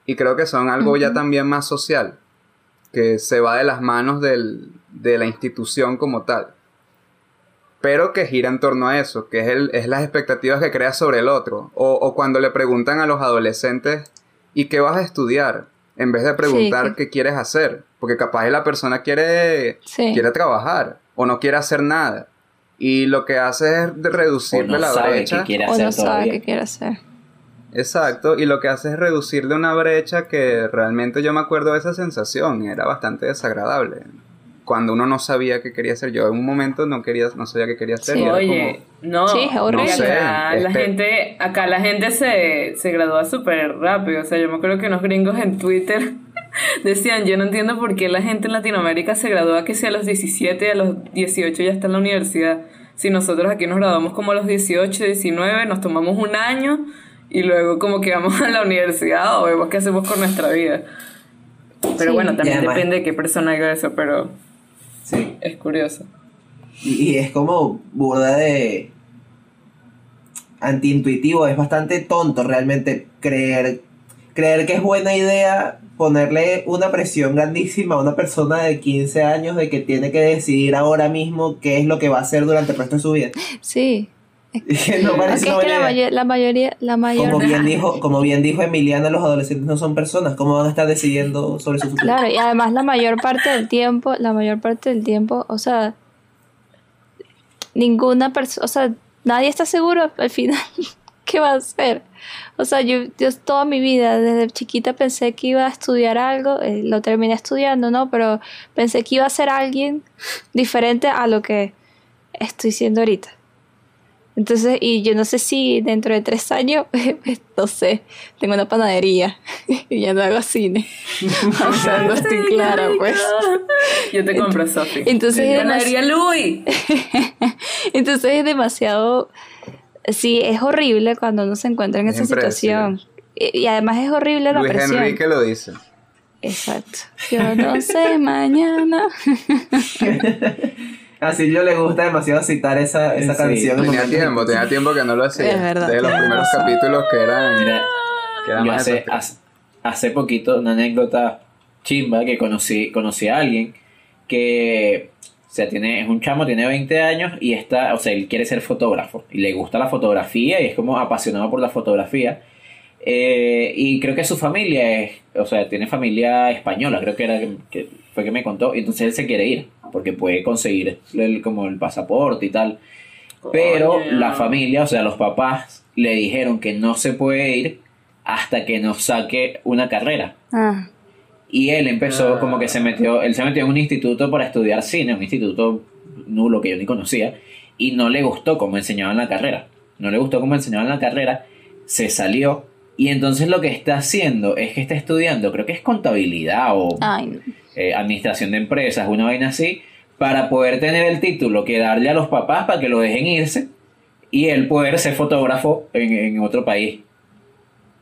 y creo que son algo ya también más social, que se va de las manos del- de la institución como tal. Pero que gira en torno a eso, que es, el, es las expectativas que crea sobre el otro. O, o cuando le preguntan a los adolescentes, ¿y qué vas a estudiar? En vez de preguntar que- qué quieres hacer. Porque capaz la persona quiere sí. quiere trabajar o no quiere hacer nada. Y lo que hace es reducirle no la brecha. quiere o hacer no sabe qué quiere hacer. Exacto, y lo que hace es reducirle una brecha que realmente yo me acuerdo de esa sensación, era bastante desagradable. Cuando uno no sabía qué quería hacer, yo en un momento no quería, no sabía qué quería hacer. Sí. y Oye, no, Sí, es horrible. y acá, No sé, la este- gente, acá la gente se, se gradúa súper rápido. O sea, yo me acuerdo que unos gringos en Twitter decían, yo no entiendo por qué la gente en Latinoamérica se gradúa que si a los 17 y a los 18 ya está en la universidad. Si nosotros aquí nos graduamos como a los 18, 19, nos tomamos un año y luego como que vamos a la universidad o vemos qué hacemos con nuestra vida. Pero Sí. bueno, también depende de qué persona haga eso, pero Sí. es curioso. Y, y es como burda de antiintuitivo, es bastante tonto realmente creer creer que es buena idea ponerle una presión grandísima a una persona de 15 años de que tiene que decidir ahora mismo qué es lo que va a hacer durante el resto de su vida. Sí. no parece es una que la, mayoría, la mayor... Como bien dijo, como bien dijo Emiliana, los adolescentes no son personas, ¿cómo van a estar decidiendo sobre su futuro? Claro, y además la mayor parte del tiempo, la mayor parte del tiempo, o sea, ninguna persona, o sea, nadie está seguro al final qué va a hacer. O sea, yo, yo toda mi vida, desde chiquita pensé que iba a estudiar algo, eh, lo terminé estudiando, ¿no? Pero pensé que iba a ser alguien diferente a lo que estoy siendo ahorita. Entonces, y yo no sé si dentro de tres años, no sé, tengo una panadería y ya no hago cine. O sea, no estoy clara, pues. Yo te compro, Sofi. Entonces, es Panadería Louis. Entonces es demasiado, sí, es horrible cuando uno se encuentra en Es esa situación. y además es horrible la Luis presión. Enrique lo dice. Exacto. Yo no sé mañana. A Silvio le gusta demasiado citar esa, esa Sí, canción. en Tenía tiempo, tenía tiempo que no lo hacía. Es verdad, De los primeros capítulos que eran. Mira, que eran yo más hace, hace, hace poquito, una anécdota chimba que conocí, conocí a alguien que o sea, tiene, es un chamo, tiene 20 años y está, o sea, él quiere ser fotógrafo y le gusta la fotografía y es como apasionado por la fotografía. Eh, y creo que su familia es, o sea, tiene familia española, creo que era que, que fue que me contó, y entonces él se quiere ir porque puede conseguir el, como el pasaporte y tal. Pero Coño. la familia, o sea, los papás le dijeron que no se puede ir hasta que nos saque una carrera. Ah, Y él empezó Ah. como que se metió, él se metió en un instituto para estudiar cine, un instituto nulo que yo ni conocía, y no le gustó cómo enseñaban la carrera. No le gustó cómo enseñaban la carrera, se salió, y entonces lo que está haciendo es que está estudiando, creo que es contabilidad o ay, no. Eh, administración de empresas, una vaina así, para poder tener el título que darle a los papás para que lo dejen irse y él poder ser fotógrafo en, en otro país.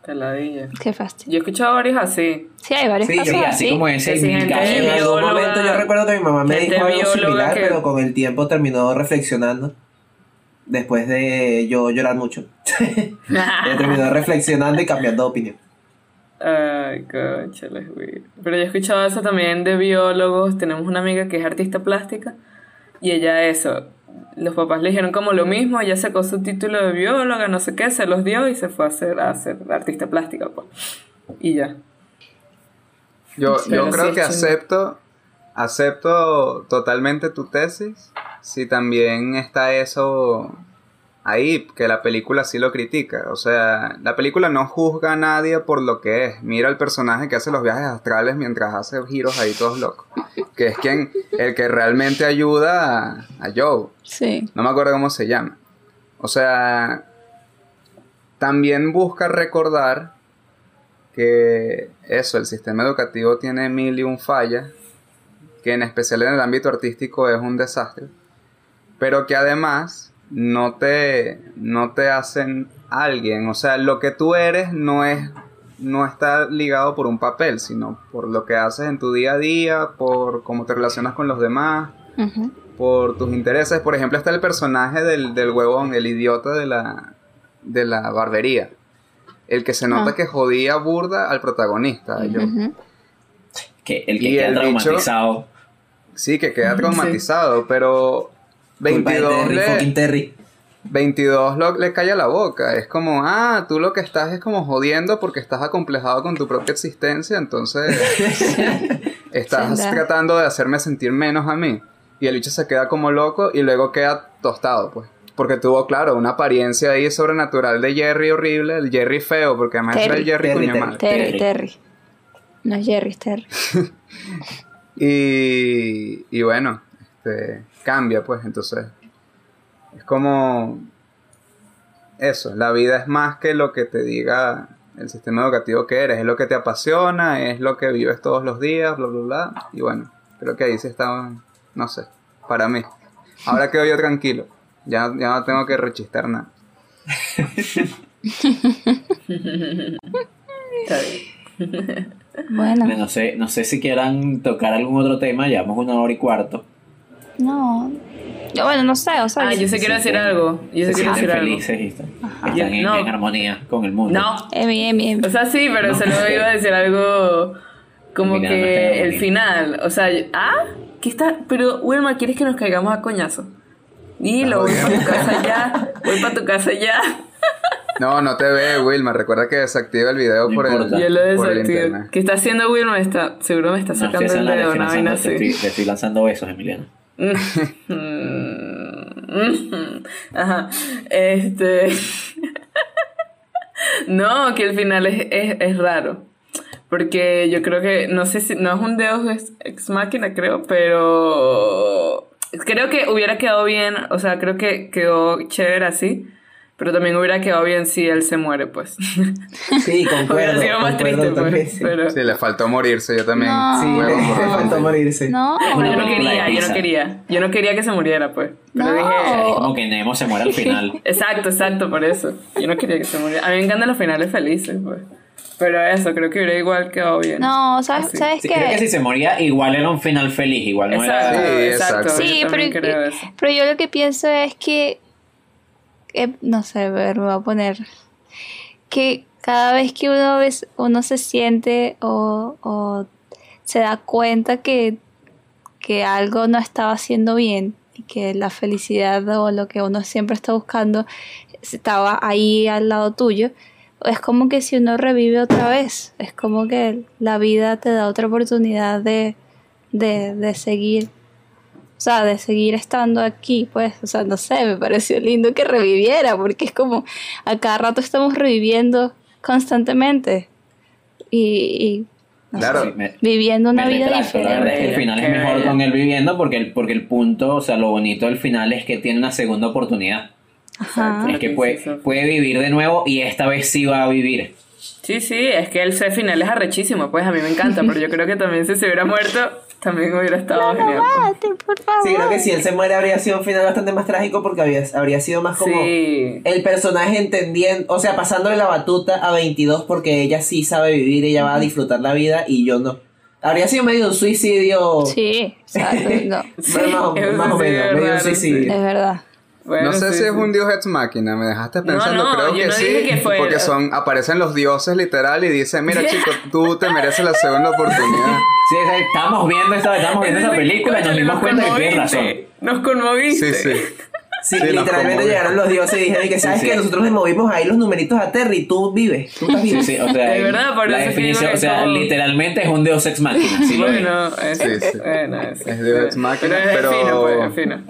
Caladilla. qué fastidio. Yo he escuchado varios así. Sí, hay varios Sí, casos Sí, así. así como ese. En algún bióloga, momento yo recuerdo que mi mamá me dijo algo similar, que- pero con el tiempo terminó reflexionando. Después de yo llorar mucho. Ella terminó reflexionando y cambiando de opinión. Ay, conchales, güey. Pero yo he escuchado eso también de biólogos. Tenemos una amiga que es artista plástica y ella eso. Los papás le dijeron como lo mismo, ella sacó su título de bióloga, no sé qué, se los dio y se fue a hacer, a hacer artista plástica, pues. Y ya. Yo, Pero yo creo sí que acepto, acepto totalmente tu tesis. Si también está eso ahí, que la película sí lo critica. O sea, la película no juzga a nadie por lo que es. Mira el personaje que hace los viajes astrales mientras hace giros ahí todos locos. Que es quien, el que realmente ayuda a, a Joe. Sí. No me acuerdo cómo se llama. O sea, también busca recordar que eso, el sistema educativo tiene mil y un fallas, que en especial en el ámbito artístico es un desastre, pero que además no te, no te hacen alguien. O sea, lo que tú eres no es no está ligado por un papel, sino por lo que haces en tu día a día, por cómo te relacionas con los demás, por tus intereses. Por ejemplo, está el personaje del, del huevón, el idiota de la, de la barbería. El que se nota Ah. que jodía burda al protagonista. Que el que Y queda el bicho- traumatizado. Sí, que queda traumatizado, pero Culpa de 22 Terry, le, Terry. 22 lo- le calla la boca. Es como, ah, tú lo que estás es como jodiendo porque estás acomplejado con tu propia existencia, entonces estás tratando de hacerme sentir menos a mí. Y el bicho se queda como loco y luego queda tostado, pues. Porque tuvo, claro, una apariencia ahí sobrenatural de Jerry horrible, el Jerry feo, porque además era el Terry. Jerry Terry, Terry. Terry, Terry. Terry. No es Jerry, es Terry. Y, y bueno, este, cambia pues, entonces. Es como eso, la vida es más que lo que te diga el sistema educativo que eres, es lo que te apasiona, es lo que vives todos los días, bla, bla, bla. Y bueno, creo que ahí sí está, no sé, para mí. Ahora quedo yo tranquilo, ya, ya no tengo que rechistar nada. Está bien. Bueno, No sé, no sé si quieran tocar algún otro tema, llevamos una hora y cuarto. No. Yo, bueno, no sé, o sea. Ah, yo sé quiero decir algo. Yo sé Se quiero decir algo. felices y están, en, no. en armonía con el mundo. No, Emi, Emi, Emi. O sea, sí, pero se lo iba a decir algo como no que el final. O sea, ¿ah? ¿Qué está? Pero, Wilma, ¿quieres que nos caigamos a coñazo? Dilo, voy para tu casa ya. Voy para tu casa ya. No, no te ve, Wilma, recuerda que desactiva el video No por el. Yo lo desactivo. ¿Qué está haciendo Wilma? Está, seguro me está No, sacando estoy el dedo, una vaina así. te estoy lanzando besos, Emiliano. Ajá. Este. no, que el final es, es, es raro. Porque yo creo que, no sé si, no es un Deus ex, ex máquina, creo, pero creo que hubiera quedado bien, o sea, creo que quedó chévere así, pero también hubiera quedado bien si él se muere, pues. Sí, hubiera concuerdo. sido más triste, también, pues. sí. Pero, Sí, le faltó morirse, yo también. No. Sí, Huevo, morirse. No. yo no quería, yo no quería, yo no quería que se muriera, pues. Pero No. dije, como que Nemo se muere al final. Exacto, exacto, por eso. Yo no quería que se muriera. A mí me encantan los finales felices, pues. Pero eso, creo que hubiera igual quedado bien. No, ¿sabes, Así. ¿sabes Sí, qué? creo que si se moría, igual era un final feliz, igual no Exacto, era. Sí, exacto. exacto. Sí, yo pero, creo eso. pero yo lo que pienso es que, eh, no sé, a ver, me voy a poner, que cada vez que uno, ves, uno se siente o, o se da cuenta que, que algo no estaba haciendo bien y que la felicidad o lo que uno siempre está buscando estaba ahí al lado tuyo, es como que si uno revive otra vez, es como que la vida te da otra oportunidad de, de, de seguir o sea, de seguir estando aquí, pues, o sea, no sé, me pareció lindo que reviviera, porque es como a cada rato estamos reviviendo constantemente y, y, Claro. Sí, me- viviendo una me vida retracto, La verdad es que el diferente. final Qué es mejor bella. con él viviendo porque el, porque el punto, o sea, lo bonito del final es que tiene una segunda oportunidad. Ajá. Es que puede, puede vivir de nuevo y esta vez sí va a vivir. Sí, sí, es que el C final es arrechísimo, pues a mí me encanta, pero yo creo que también si se hubiera muerto, también hubiera estado genial. pues. Mate, por favor. Sí, creo que si él se muere habría sido un final bastante más trágico porque había, habría sido más como Sí. el personaje entendiendo, o sea, pasándole la batuta a 22 porque ella sí sabe vivir, ella va a disfrutar la vida y yo no. Habría sido medio un suicidio. Sí, exacto, no, más, o menos, medio un suicidio. es verdad. Bueno, no sé sí, si es sí. un dios ex máquina, me dejaste pensando, no, creo yo que no sí, dije que fuera. porque son aparecen los dioses literal y dicen, mira chico, tú te mereces la segunda oportunidad. Sí, estábamos viendo esta, estábamos viendo esta película y nos dimos cuenta que tienes razón. Nos conmoviste. Sí, sí. Sí, Sí, literalmente llegaron los dioses y dijeron que sabes sí. que nosotros le movimos ahí los numeritos a Terry y tú vives, tú estás vivo. Sí, sí, o sea, De verdad, por la definición, o sea, como- literalmente es un deus ex máquina. ¿sí lo ves? Bueno, es, Sí, sí. bueno, es, Es Dios ex machina, pero es pero- fino, pues, es fino.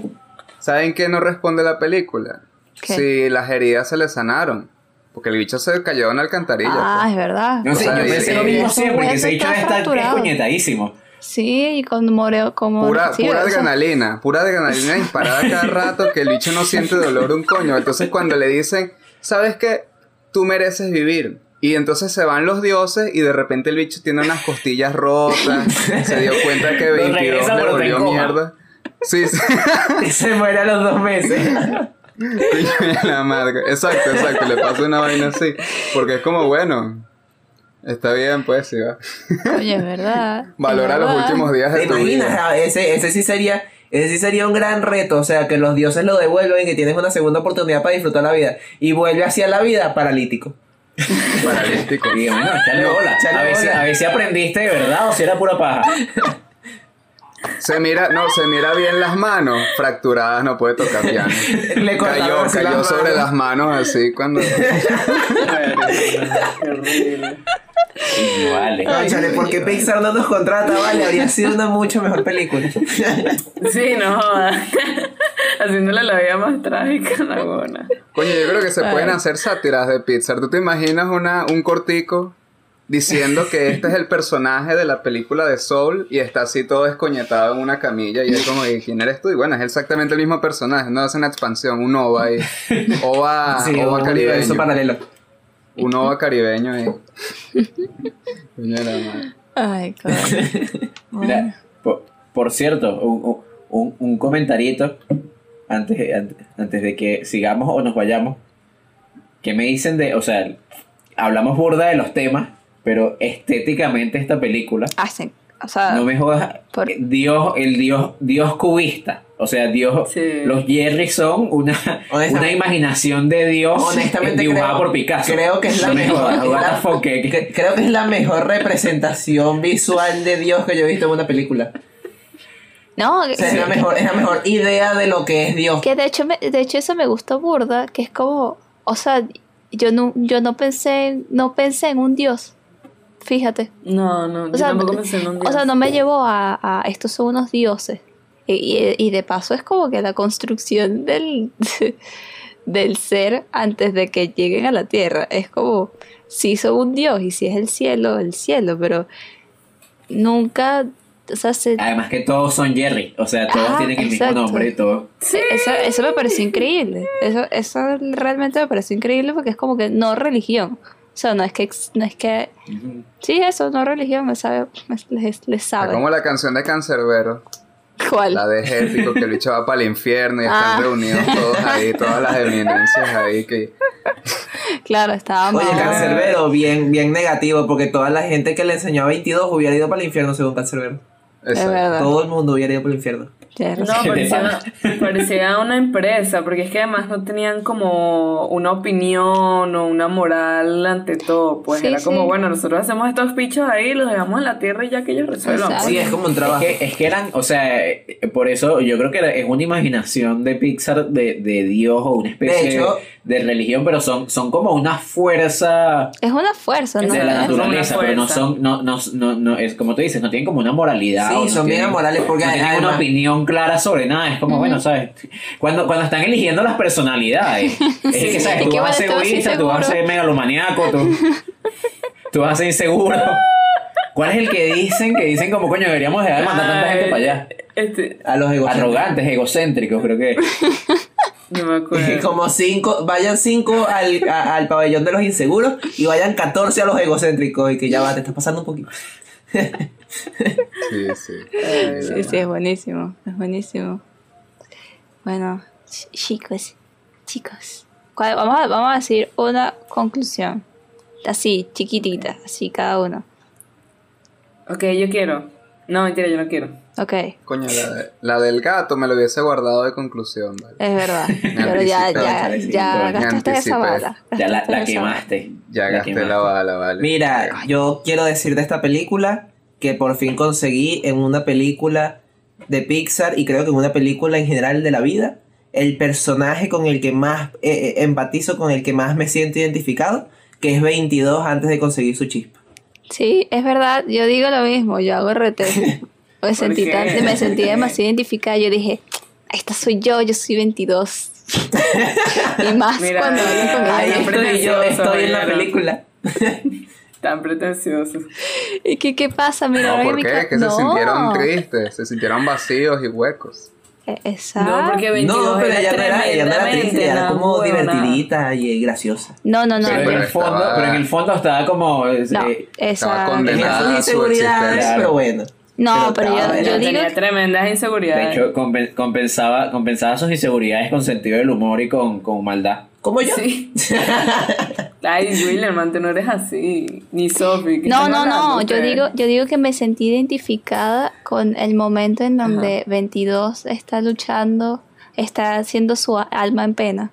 ¿Saben qué no responde la película? ¿Qué? Si las heridas se le sanaron. Porque el bicho se cayó en una alcantarilla. Ah, pues. es verdad. No sé, sea, yo pensé lo mismo siempre, que ese dicho está está, coñetadísimo. Sí, y con moreo como... Pura, sí, pura adrenalina, pura adrenalina disparada cada rato que el bicho no siente dolor un coño. Entonces cuando le dicen, ¿sabes qué? Tú mereces vivir. Y entonces se van los dioses y de repente el bicho tiene unas costillas rotas, se dio cuenta que Lo 22 regresa, le volvió coma. mierda. Sí, sí. Y se muere a los dos meses. La madre. Exacto, exacto, le pasa una vaina así. Porque es como, bueno, está bien, pues, sí va. Oye, es verdad. Valora es los últimos días ¿Te de tu imaginas? vida. Ah, Ese, ese sí sería, ese sí sería un gran reto, o sea, que los dioses lo devuelven y que tienes una segunda oportunidad para disfrutar la vida. Y vuelve hacia la vida paralítico. Paralítico. Y bueno, échale No, bola. échale a, ver si, a ver si aprendiste de verdad o si era pura paja. Se mira, no, se mira bien las manos, fracturadas, no puede tocar piano. Le Cayó, así cayó las sobre manos. las manos así cuando. Qué horrible. Y vale. Cónchale, ¿por qué Pixar no nos contrata? Vale, habría sido una mucho mejor película. Sí, no joda. Haciéndole la vida más trágica, la buena. Coño, yo creo que se pueden hacer sátiras de Pixar. ¿Tú te imaginas una, un cortico diciendo que este es el personaje de la película de Soul y está así todo descoñetado en una camilla y es como, ¿y quién eres tú? Y bueno, es exactamente el mismo personaje, no es una expansión, un OVA ahí. OVA, sí, OVA un caribeño. paralelo. Un OVA caribeño ahí. Ay, coño. Mira, por, por cierto, un, un, un comentarito antes, antes, antes de que sigamos o nos vayamos. ¿Qué me dicen de, o sea, hablamos burda de los temas, pero estéticamente esta película, Hacen, o sea, no me jodas, por- Dios, el Dios, Dios cubista. O sea, Dios, Sí. los Jerry son una, una imaginación de Dios Honestamente dibujada creo- por Picasso. creo que es la No me mejor. jodas, what the fuck, ¿qué- qué- Que- Creo que es la mejor representación visual de Dios que yo he visto en una película. no, O sea, es la mejor, es la mejor idea de lo que es Dios. que de hecho, me- de hecho eso me gustó burda, que es como, o sea, yo no, yo no pensé, en- no pensé en un dios, fíjate. No, no, O yo sea, tampoco pensé en un o dios. sea, no me llevó a, a estos son unos dioses. Y, y- y de paso es como que la construcción del, del ser antes de que lleguen a la tierra. Es como, si son un dios y si es el cielo, el cielo, pero nunca, o sea, se- Además que todos son Jerry, o sea, todos Ah, tienen el exacto. mismo nombre y todo. Sí, eso, eso me pareció increíble. Eso, eso realmente me pareció increíble porque es como que no religión. O sea, no es que, no es que, sí, eso, no religión, me sabe, me- les, les Es sabe. como la canción de Cancerbero, ¿Cuál? la de épico, que el bicho va para el infierno y están Ah. reunidos todos ahí, todas las eminencias ahí que... Claro, estábamos. Oye, Cancerbero, bien, bien negativo, porque toda la gente que le enseñó a 22 hubiera ido para el infierno según Cancerbero. Es Exacto. verdad. Todo el mundo hubiera ido para el infierno. No, parecía, parecía una empresa, porque es que además no tenían como una opinión o una moral ante todo. Pues Sí, era sí. como, bueno, nosotros hacemos estos pichos ahí, los dejamos en la tierra y ya que ellos resuelvan. Exacto. Sí, es como un trabajo. Es que, es que eran, o sea, por eso yo creo que era- es una imaginación de Pixar de, de Dios o una especie De hecho- de, religión, pero son, son como una fuerza Es una fuerza, ¿no? de la naturaleza, pero no son, no, no, no, no, es como tú dices, no tienen como una moralidad. Sí, o no son bien amorales porque no tienen una opinión clara sobre nada. Es como, bueno, ¿sabes? Cuando, cuando están eligiendo las personalidades, es que, ¿sabes? Es Tú que vas a ser egoísta, tú vas a ser megalomaniaco, tú, tú vas a ser inseguro. ¿Cuál es el que dicen? Que dicen como, coño, deberíamos dejar de mandar tanta gente para allá. Este, A los egocéntricos. Arrogantes, egocéntricos, creo que. no me acuerdo. Como cinco, vayan cinco al, a- al pabellón de los inseguros y vayan 14 a los egocéntricos y que ya va, te estás pasando un poquito. Sí, sí. Sí, sí, es buenísimo. Es buenísimo. Bueno, ch- chicos, chicos. ¿cuál- Vamos a, vamos a decir una conclusión. Así, chiquitita, así cada uno. Ok, yo quiero. No, mentira, yo no quiero. Ok, Coño, la, de- la del gato me lo hubiese guardado de conclusión, ¿vale? es verdad. Pero ya, ya, gastaste esa bala. Ya la, quemaste. Ya gasté quemaste. la bala, ¿vale? Mira, yo quiero decir de esta película que por fin conseguí en una película de Pixar y creo que en una película en general de la vida, el personaje con el que más eh, eh, empatizo, con el que más me siento identificado, que es 22 antes de conseguir su chispa. Sí, es verdad, yo digo lo mismo, yo hago RT. Me sentí, qué? tan- me sentí demasiado identificada, yo dije, esta soy yo, yo soy 22. y más Mira, cuando hablan con siempre estoy yo, pretencioso, estoy en la película. Tan pretencioso. ¿Y qué, qué pasa? Mira, No, ¿por mi qué? Que se No. sintieron tristes, se sintieron vacíos y huecos. Eh, Exacto. No, porque 22 No, pero era ella no era, ella no era triste, ella era como divertidita y graciosa. No, no, no. Pero, en el fondo, estaba- pero en el fondo estaba como. eh, No, eh, esa. condenada. Tenía Nada, sus su inseguridades, existencia. pero bueno. No, pero yo- digo- Tenía tremendas de inseguridades. hecho, compen- compensaba, compensaba sus inseguridades con sentido del humor y con, con maldad. Como yo. Sí. Ay, Willerman, tú no eres así. Ni Sophie. ¿qué No, no, no. Yo digo, yo digo que me sentí identificada con el momento en donde 22 está luchando, está haciendo su alma en pena.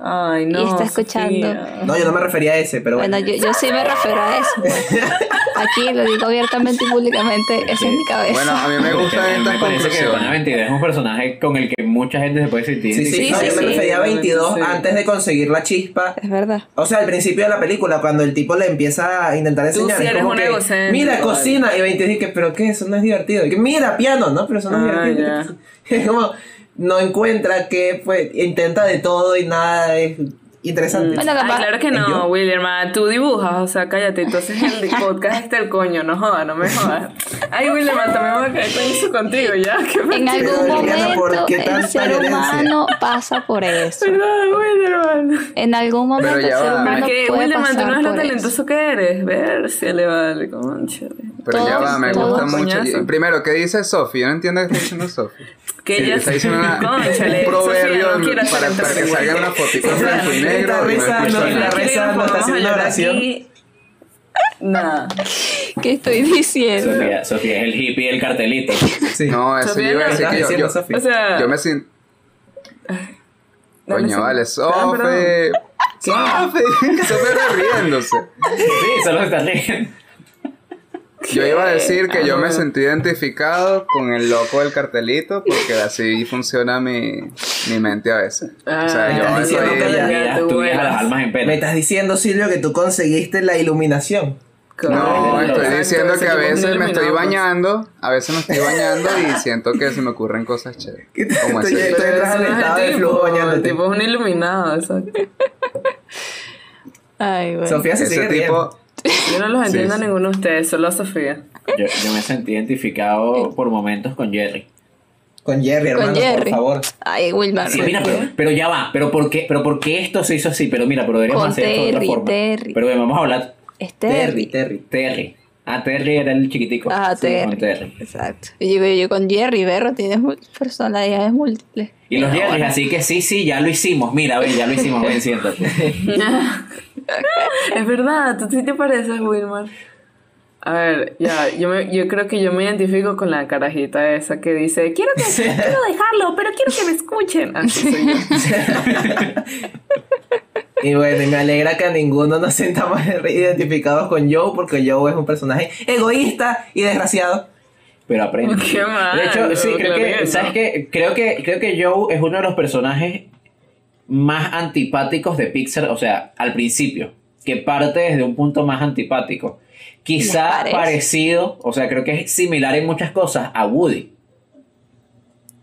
Ay, no. y está escuchando. Sofía. No, yo no me refería a ese, pero bueno. Bueno, yo, yo sí me refiero a eso. pues. Aquí lo digo abiertamente y públicamente, esa es mi cabeza. Bueno, a mí me gustan Me estas parece que conclusiones. 22 es un personaje con el que mucha gente se puede sentir. Sí, sí, Sí, no, sí, yo me sí. refería a 22 Sí. antes de conseguir la chispa. es verdad. O sea, al principio de la película, cuando el tipo le empieza a intentar Tú enseñar, sí es eres como un que, egocéntrico, mira, vale. cocina, y 22 dice, pero ¿qué? Eso no es divertido. Y que, mira, piano, ¿no? Pero eso no es Ah, divertido. Es como, no encuentra que, pues, intenta de todo y nada es interesante. Bueno, Ay, capaz- claro que ¿Es no, yo? Willerman. Tú dibujas, o sea, cállate. Entonces el podcast está el coño, no jodas, no me jodas. Ay, Willerman, también me voy a caer con eso contigo ya. ¿Qué En algún Pero, Liliana, ¿por momento qué el ser humano pasa por eso. Perdón, Willerman. En algún momento el ser humano Pero es que, puede tú pasar no eres lo eso. talentoso que eres. Ver si le vale, conchale. Pero ya va, me todos gusta mucho. Primero, ¿qué dice Sofi? Yo no entiendo qué está diciendo Sofi. Que ella está diciendo una- Conchale, un proverbio Sofía, no quiero para, para que salga una fotito en blanco y está negro. no rezando, está rezando. está haciendo oración. Nada. ¿Qué estoy diciendo? Sofía, Sofía es el hippie del cartelito. Sí. No, eso Sofía, yo iba a ¿qué decir que yo, yo, Sofi? O sea, yo me siento... Coño, vale, Ah, Sofi. Sofi. Sofi está riéndose. Sí, solo está riendo. Yo iba a decir que yo me Ah. sentí identificado con el loco del cartelito porque así funciona mi, mi mente a veces. o sea, Ah, yo estás diciendo que ya- tú a las almas en Me pena. estás diciendo, Silvio, que tú conseguiste la iluminación. No, estoy diciendo que a veces me estoy bañando, a veces me estoy bañando y siento que se me ocurren cosas chéveres. ¿Qué Como estoy- ese. estoy- estado de flujo tipo, bañándote. tipo es un iluminado, exacto. Ay, bueno. Sofía se Ese sigue tipo, Yo no los Sí, entiendo a ninguno de ustedes, solo a Sofía. Yo, yo me sentí identificado por momentos con Jerry. Con Jerry, hermano, Con Jerry. por favor. Ay, Wilmar. Sí, mira, pero, pero ya va. Pero ¿por, qué, pero ¿por qué esto se hizo así? Pero mira, pero deberíamos Con hacer esto de otra Terry, forma. Terry. Pero bueno, vamos a hablar. Es Terry, Terry. Terry. Terry. Ah, Terry era el chiquitico. Ah, Sí, con Terry. Exacto. Y yo, yo con Jerry, Berro, tienes personalidades múltiples. Y los Jerry, bueno. así que sí, sí, ya lo hicimos. Mira, ven, ya lo hicimos, ven, siéntate. es verdad, tú sí te pareces, Wilmar. A ver, ya, yo, me, yo creo que yo me identifico con la carajita esa que dice, quiero, que, quiero dejarlo, pero quiero que me escuchen. Así soy yo. Y bueno, y me alegra que a ninguno nos sentamos identificados con Joe, porque Joe es un personaje egoísta y desgraciado. Pero aprende. Qué mal, De hecho, sí, creo que, ¿sabes qué? Creo que, creo que Joe es uno de los personajes más antipáticos de Pixar, o sea, al principio, que parte desde un punto más antipático. Quizá parecido, o sea, creo que es similar en muchas cosas a Woody.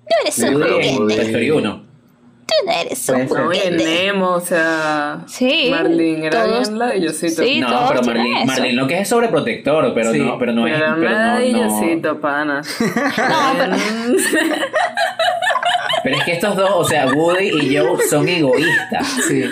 No eres un Woody. Toy Story 1. Tú no eres un Pues, y. Nemo, o sea, Sí, Marlene era todos- bien ladillosito. sí, No, todos pero Marlene. Marlene lo que es sobreprotector, pero Sí, no, pero no es. Pero era Pero no, pana. No, pero, pero es que estos dos, o sea, Woody y Joe son egoístas. Sí.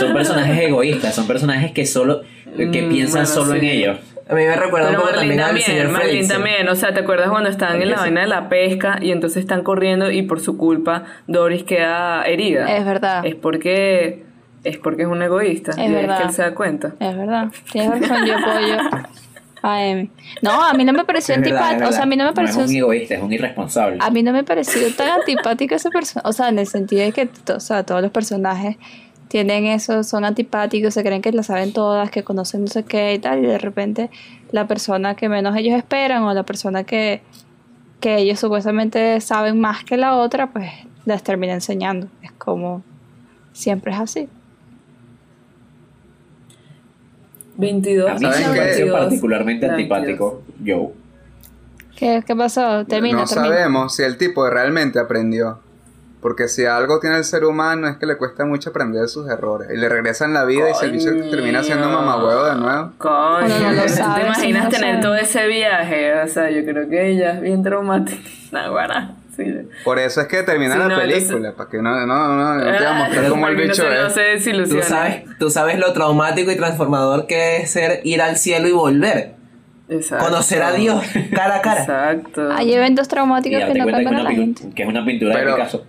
Son personajes egoístas, son personajes que solo que Mm, piensan bueno, solo en ellos. A mí me recuerda un Pero poco Marlene también al también, señor Marlene Fredricksen. también, o sea, ¿te acuerdas cuando estaban en la Sí. vaina de la pesca y entonces están corriendo y por su culpa Doris queda herida? es verdad. Es porque es porque es un egoísta. Es y verdad. es que él se da cuenta. Es verdad. Tienes razón, yo apoyo a Emi. No, a mí no me pareció antipático. O sea, a mí no me No es pareció. un egoísta, es un irresponsable. A mí no me pareció tan antipático ese personaje. O sea, en el sentido de que o sea, todos los personajes tienen eso, son antipáticos, se creen que lo saben todas, que conocen no sé qué y tal, y de repente la persona que menos ellos esperan o la persona que, que ellos supuestamente saben más que la otra, pues les termina enseñando. Es como siempre es así. 22. A mí ¿Sabes qué? 22, particularmente 22. antipático Joe. ¿Qué, qué pasó? Termina, no termina. sabemos si el tipo realmente aprendió. Porque si algo tiene el ser humano es que le cuesta mucho aprender de sus errores. Y le regresan la vida y se bicho termina siendo Coño. mamahuevo de nuevo. Coño, no lo ¿tú sabe, te imaginas no tener todo ese viaje? O sea, yo creo que ella es bien traumática. Naguará, sí. Por eso es que termina Sí, la no, película. Para que no, no, no, no te va a Ah, mostrar cómo el bicho se- no es. se. Tú sabes, tú sabes lo traumático y transformador que es ser ir al cielo y volver. Exacto. Conocer a Dios cara a cara. Exacto. Hay eventos Y traumáticos que no cambian a la gente. que es una pintura Pero- de Picasso.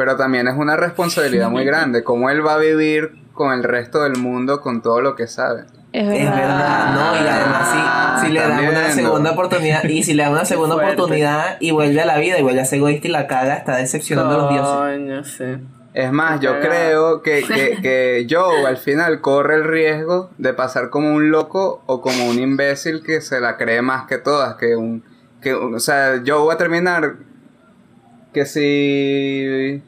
Pero también es una responsabilidad muy grande. Cómo él va a vivir con el resto del mundo con todo lo que sabe. Es Es verdad. verdad, no, y además si, si le dan una segunda oportunidad, y si le dan una segunda oportunidad y vuelve a la vida y vuelve a ser egoísta y la caga, está decepcionando a los dioses. Es más, yo creo que, que, que Joe al final corre el riesgo de pasar como un loco o como un imbécil que se la cree más que todas. Que un, que, o sea, Joe va a terminar que si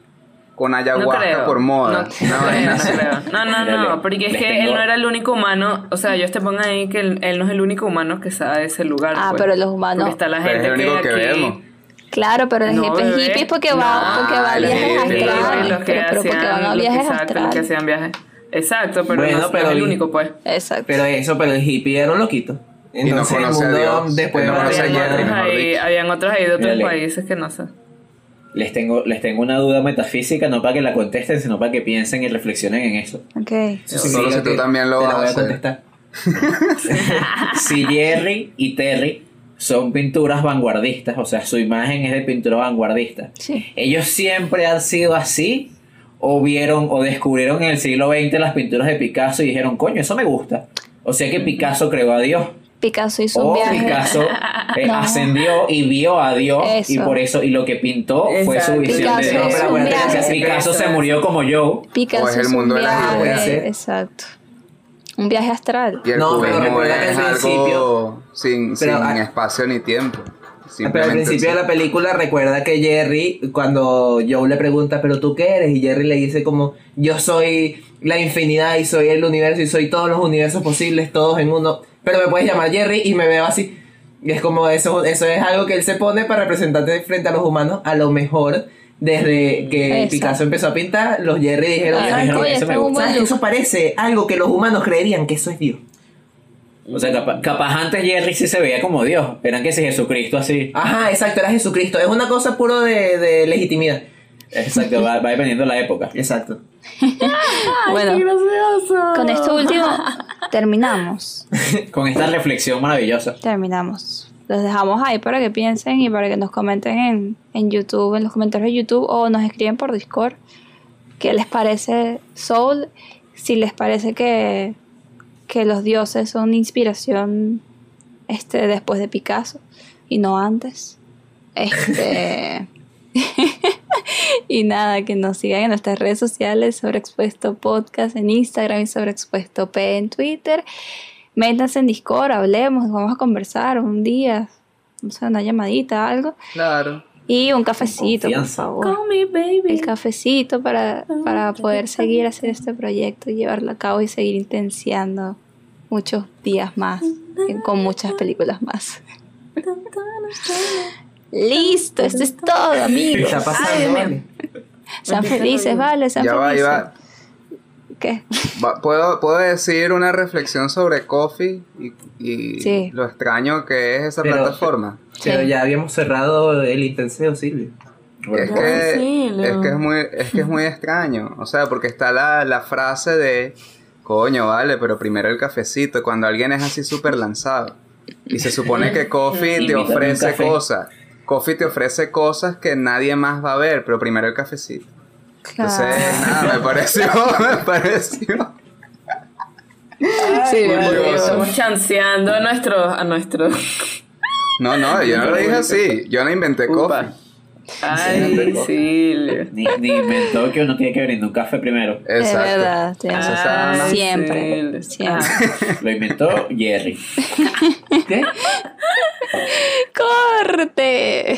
con ayahuasca creo. por moda. No, no no. No, no, no, porque es que él no era el único humano, o sea, ellos te pongan ahí que él, él no es el único humano que sabe de ese lugar. Ah, pues. pero los humanos- está la Pero es gente el único que aquí... vemos. Claro, pero el No, hippie es bebé. hippie porque va, No, porque va a los viajes hippies, astrales. los que Pero, pero porque hacían- van a los que- viajes los que astrales. hacían viajes. Exacto, pero Bueno, no, no pero es el y- único, pues. Exacto. Pero eso, pero el hippie era un loquito. no Entonces el conoce a mundo Dios. después no conoce a Habían otros, ahí, de otros países que no sé. Les tengo, les tengo una duda metafísica, no para que la contesten, sino para que piensen y reflexionen en eso. Ok. Eso Solo si tú también lo te vas la a voy a hacer. contestar. Si Jerry y Terry son pinturas vanguardistas, o sea, su imagen es de pintura vanguardista, Sí. ¿ellos siempre han sido así? ¿O vieron o descubrieron en el siglo XX las pinturas de Picasso y dijeron, coño, eso me gusta? O sea que Picasso creó a Dios. Picasso hizo un O viaje. Picasso eh, No. ascendió y vio a Dios y por eso y lo que pintó fue su visión de Picasso Dios. pero que viaje. Picasso se murió como Joe. Picasso O es el mundo un de las ideas. Exacto. Un viaje astral. Y el No, pero recuerda que es al principio- sin, Pero, sin ah, espacio ni tiempo. Pero al principio de la película recuerda que Jerry, cuando Joe le pregunta, pero tú qué eres, y Jerry le dice como, yo soy la infinidad y soy el universo y soy todos los universos posibles, todos en uno, pero me puedes llamar Jerry y me veo así. Y es como eso, eso es algo que él se pone para representarte frente a los humanos, a lo mejor desde que Eso. Picasso empezó a pintar, los Jerry dijeron, Ah, eso me gusta. ¿Sabes eso parece algo que los humanos creerían que eso es Dios? O sea, capa- capaz, antes Jerry sí se veía como Dios. Eran que si Jesucristo así. Ajá, exacto, era Jesucristo, es una cosa puro de, de legitimidad. Exacto, va, va dependiendo de la época. Exacto. bueno, ¡Qué gracioso! con esto último, terminamos. Con esta reflexión maravillosa. Terminamos. Los dejamos ahí para que piensen y para que nos comenten en, en YouTube, en los comentarios de YouTube o nos escriben por Discord qué les parece Soul, si les parece que, que los dioses son inspiración este, después de Picasso y no antes. Este. y nada, que nos sigan en nuestras redes sociales sobre Expuesto Podcast en Instagram y sobre Expuesto P en Twitter. Métanse en Discord, hablemos, vamos a conversar un día, no sé, una llamadita, algo. Claro. Y un cafecito, por favor. Call me baby. El cafecito para, para poder seguir hacer este proyecto y llevarlo a cabo y seguir intenciando muchos días más con muchas películas más. Listo, esto es todo, ¿Qué amigos. está pasando? Ay, vale? Sean felices, vale, sean Ya va, felices. ya va. ¿Qué? Va- ¿Puedo, puedo decir una reflexión sobre Coffee y, y Sí. lo extraño que es esa Pero- plataforma? Pero Sí. ya habíamos cerrado el intenseo, Silvio. Es que, sí, es que es muy, es que es muy extraño. O sea, porque está la, la frase de coño, vale, pero primero el cafecito, cuando alguien es así súper lanzado. Y se supone que Coffee te ofrece cosas. Coffee te ofrece cosas que nadie más va a ver, pero primero el cafecito. Entonces, Claro. nada, me pareció, me pareció. Sí. Estamos chanceando a nuestro, a nuestro. No, no, yo no lo dije así. Yo no inventé Coffee. Ay, sí. Leo. Ni, ni inventó que uno tiene que brindar un café primero. Es verdad, Ay, Siempre, sí. siempre. Ah. Lo inventó Jerry. ¿Qué? ¡Corte!